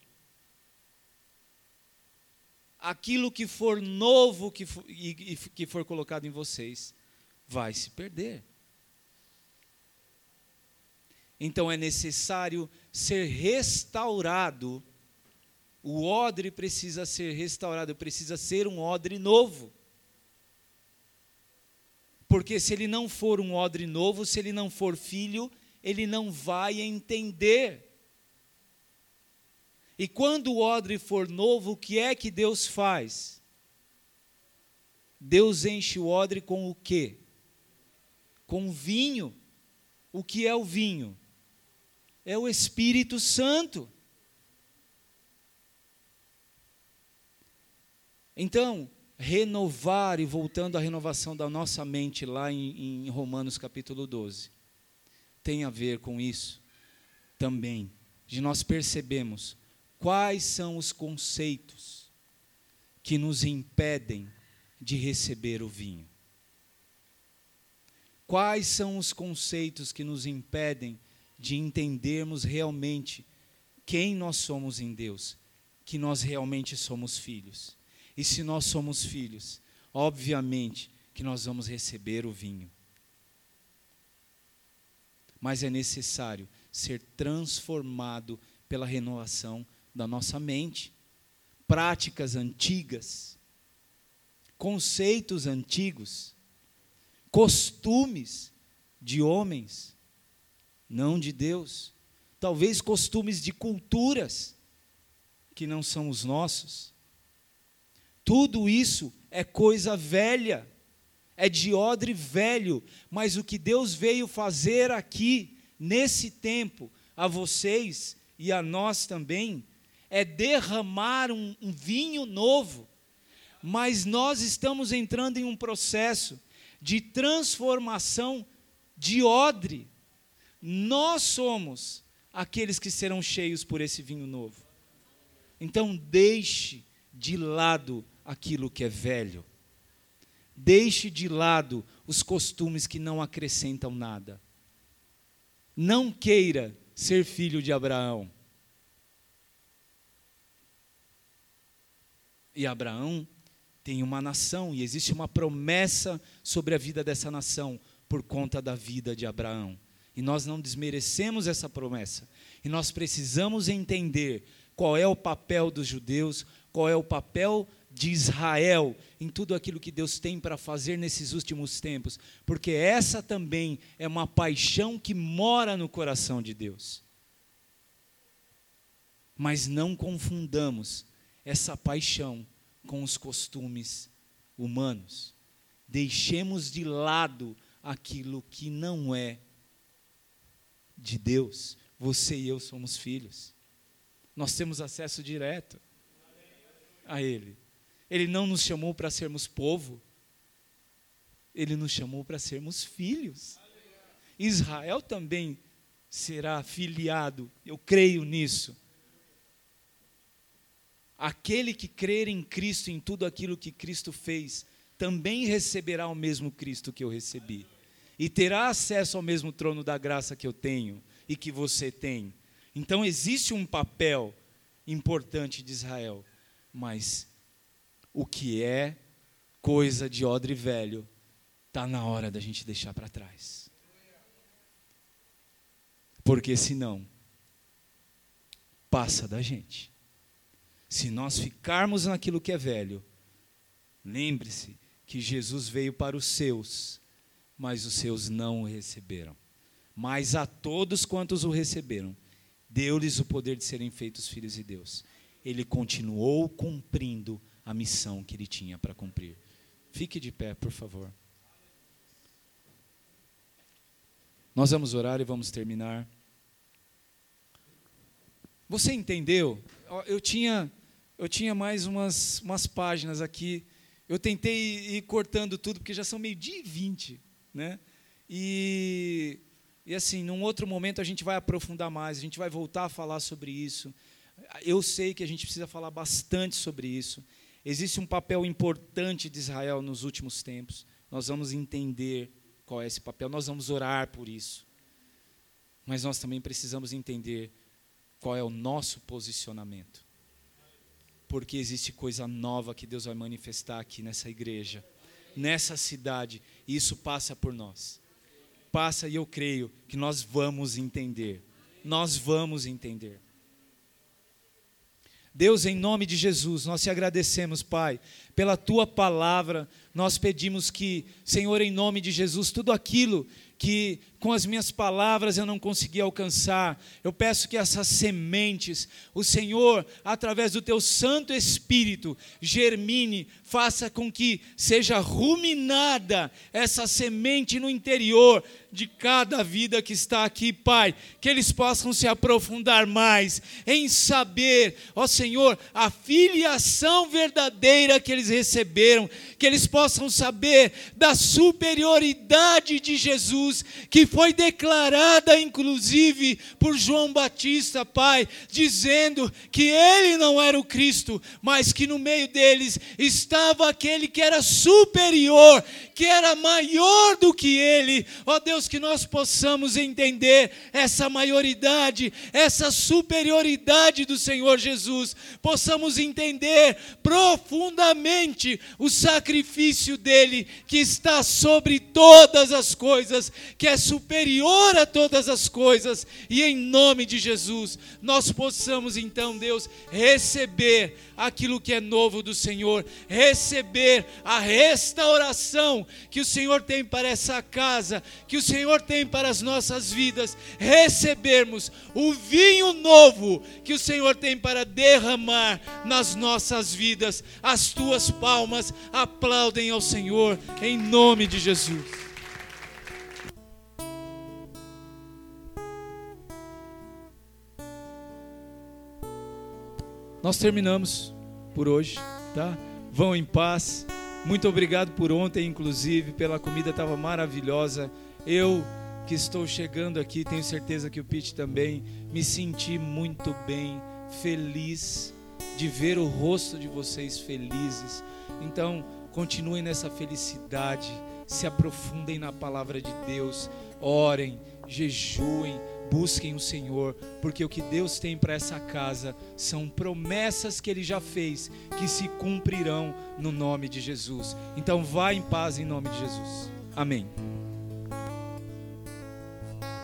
aquilo que for novo que for, e, e que for colocado em vocês, vai se perder. Então é necessário ser restaurado. O odre precisa ser restaurado, precisa ser um odre novo. Porque se ele não for um odre novo, se ele não for filho, ele não vai entender. E quando o odre for novo, o que é que Deus faz? Deus enche o odre com o quê? Com vinho. O que é o vinho? É o Espírito Santo. Então, renovar e voltando à renovação da nossa mente lá em, em Romanos capítulo 12, tem a ver com isso também, de nós percebemos quais são os conceitos que nos impedem de receber o vinho. Quais são os conceitos que nos impedem de entendermos realmente quem nós somos em Deus, que nós realmente somos filhos? E se nós somos filhos, obviamente que nós vamos receber o vinho. Mas é necessário ser transformado pela renovação da nossa mente. Práticas antigas, conceitos antigos, costumes de homens, não de Deus. Talvez costumes de culturas que não são os nossos tudo isso é coisa velha. é de odre velho, mas o que Deus veio fazer aqui, nesse tempo, a vocês e a nós também, é derramar um, um vinho novo. Mas nós estamos entrando em um processo de transformação de odre. Nós somos aqueles que serão cheios por esse vinho novo. Então, deixe de lado aquilo que é velho. Deixe de lado os costumes que não acrescentam nada. Não queira ser filho de Abraão. E Abraão tem uma nação e existe uma promessa sobre a vida dessa nação por conta da vida de Abraão. E nós não desmerecemos essa promessa. E nós precisamos entender qual é o papel dos judeus, qual é o papel de Israel em tudo aquilo que Deus tem para fazer nesses últimos tempos, porque essa também é uma paixão que mora no coração de Deus. Mas não confundamos essa paixão com os costumes humanos. Deixemos de lado aquilo que não é de Deus. Você e eu somos filhos. Nós temos acesso direto a Ele. Ele não nos chamou para sermos povo, Ele nos chamou para sermos filhos. Israel também será filiado, eu creio nisso. Aquele que crer em Cristo, em tudo aquilo que Cristo fez, também receberá o mesmo Cristo que eu recebi. E terá acesso ao mesmo trono da graça que eu tenho e que você tem. Então existe um papel importante de Israel mas o que é coisa de odre velho, está na hora da gente deixar para trás. Porque senão, passa da gente. Se nós ficarmos naquilo que é velho, lembre-se que Jesus veio para os seus, mas os seus não o receberam. Mas a todos quantos o receberam, deu-lhes o poder de serem feitos filhos de Deus ele continuou cumprindo a missão que ele tinha para cumprir. Fique de pé, por favor. Nós vamos orar e vamos terminar. Você entendeu? Eu tinha, eu tinha mais umas, umas páginas aqui. Eu tentei ir cortando tudo, porque já são meio-dia e vinte. Né? E, e assim, num outro momento a gente vai aprofundar mais, a gente vai voltar a falar sobre isso. Eu sei que a gente precisa falar bastante sobre isso. Existe um papel importante de Israel nos últimos tempos. Nós vamos entender qual é esse papel, nós vamos orar por isso. Mas nós também precisamos entender qual é o nosso posicionamento. Porque existe coisa nova que Deus vai manifestar aqui nessa igreja, nessa cidade, e isso passa por nós. Passa e eu creio que nós vamos entender. Nós vamos entender. Deus, em nome de Jesus, nós te agradecemos, Pai, pela tua palavra. Nós pedimos que, Senhor, em nome de Jesus, tudo aquilo que com as minhas palavras eu não consegui alcançar. Eu peço que essas sementes, o Senhor, através do teu Santo Espírito, germine, faça com que seja ruminada essa semente no interior de cada vida que está aqui, Pai, que eles possam se aprofundar mais em saber, ó Senhor, a filiação verdadeira que eles receberam, que eles possam saber da superioridade de Jesus, que foi declarada inclusive por João Batista, Pai, dizendo que ele não era o Cristo, mas que no meio deles estava aquele que era superior, que era maior do que ele. Ó Deus, que nós possamos entender essa maioridade, essa superioridade do Senhor Jesus, possamos entender profundamente o sacrifício dele que está sobre todas as coisas, que é superior superior a todas as coisas, e em nome de Jesus, nós possamos então, Deus, receber aquilo que é novo do Senhor, receber a restauração que o Senhor tem para essa casa, que o Senhor tem para as nossas vidas, recebermos o vinho novo que o Senhor tem para derramar nas nossas vidas. As tuas palmas aplaudem ao Senhor, em nome de Jesus. Nós terminamos por hoje, tá? Vão em paz. Muito obrigado por ontem, inclusive, pela comida estava maravilhosa. Eu que estou chegando aqui, tenho certeza que o Pete também, me senti muito bem, feliz de ver o rosto de vocês felizes. Então, continuem nessa felicidade, se aprofundem na palavra de Deus, orem, jejuem busquem o Senhor, porque o que Deus tem para essa casa são promessas que Ele já fez, que se cumprirão no nome de Jesus. Então vá em paz em nome de Jesus. Amém.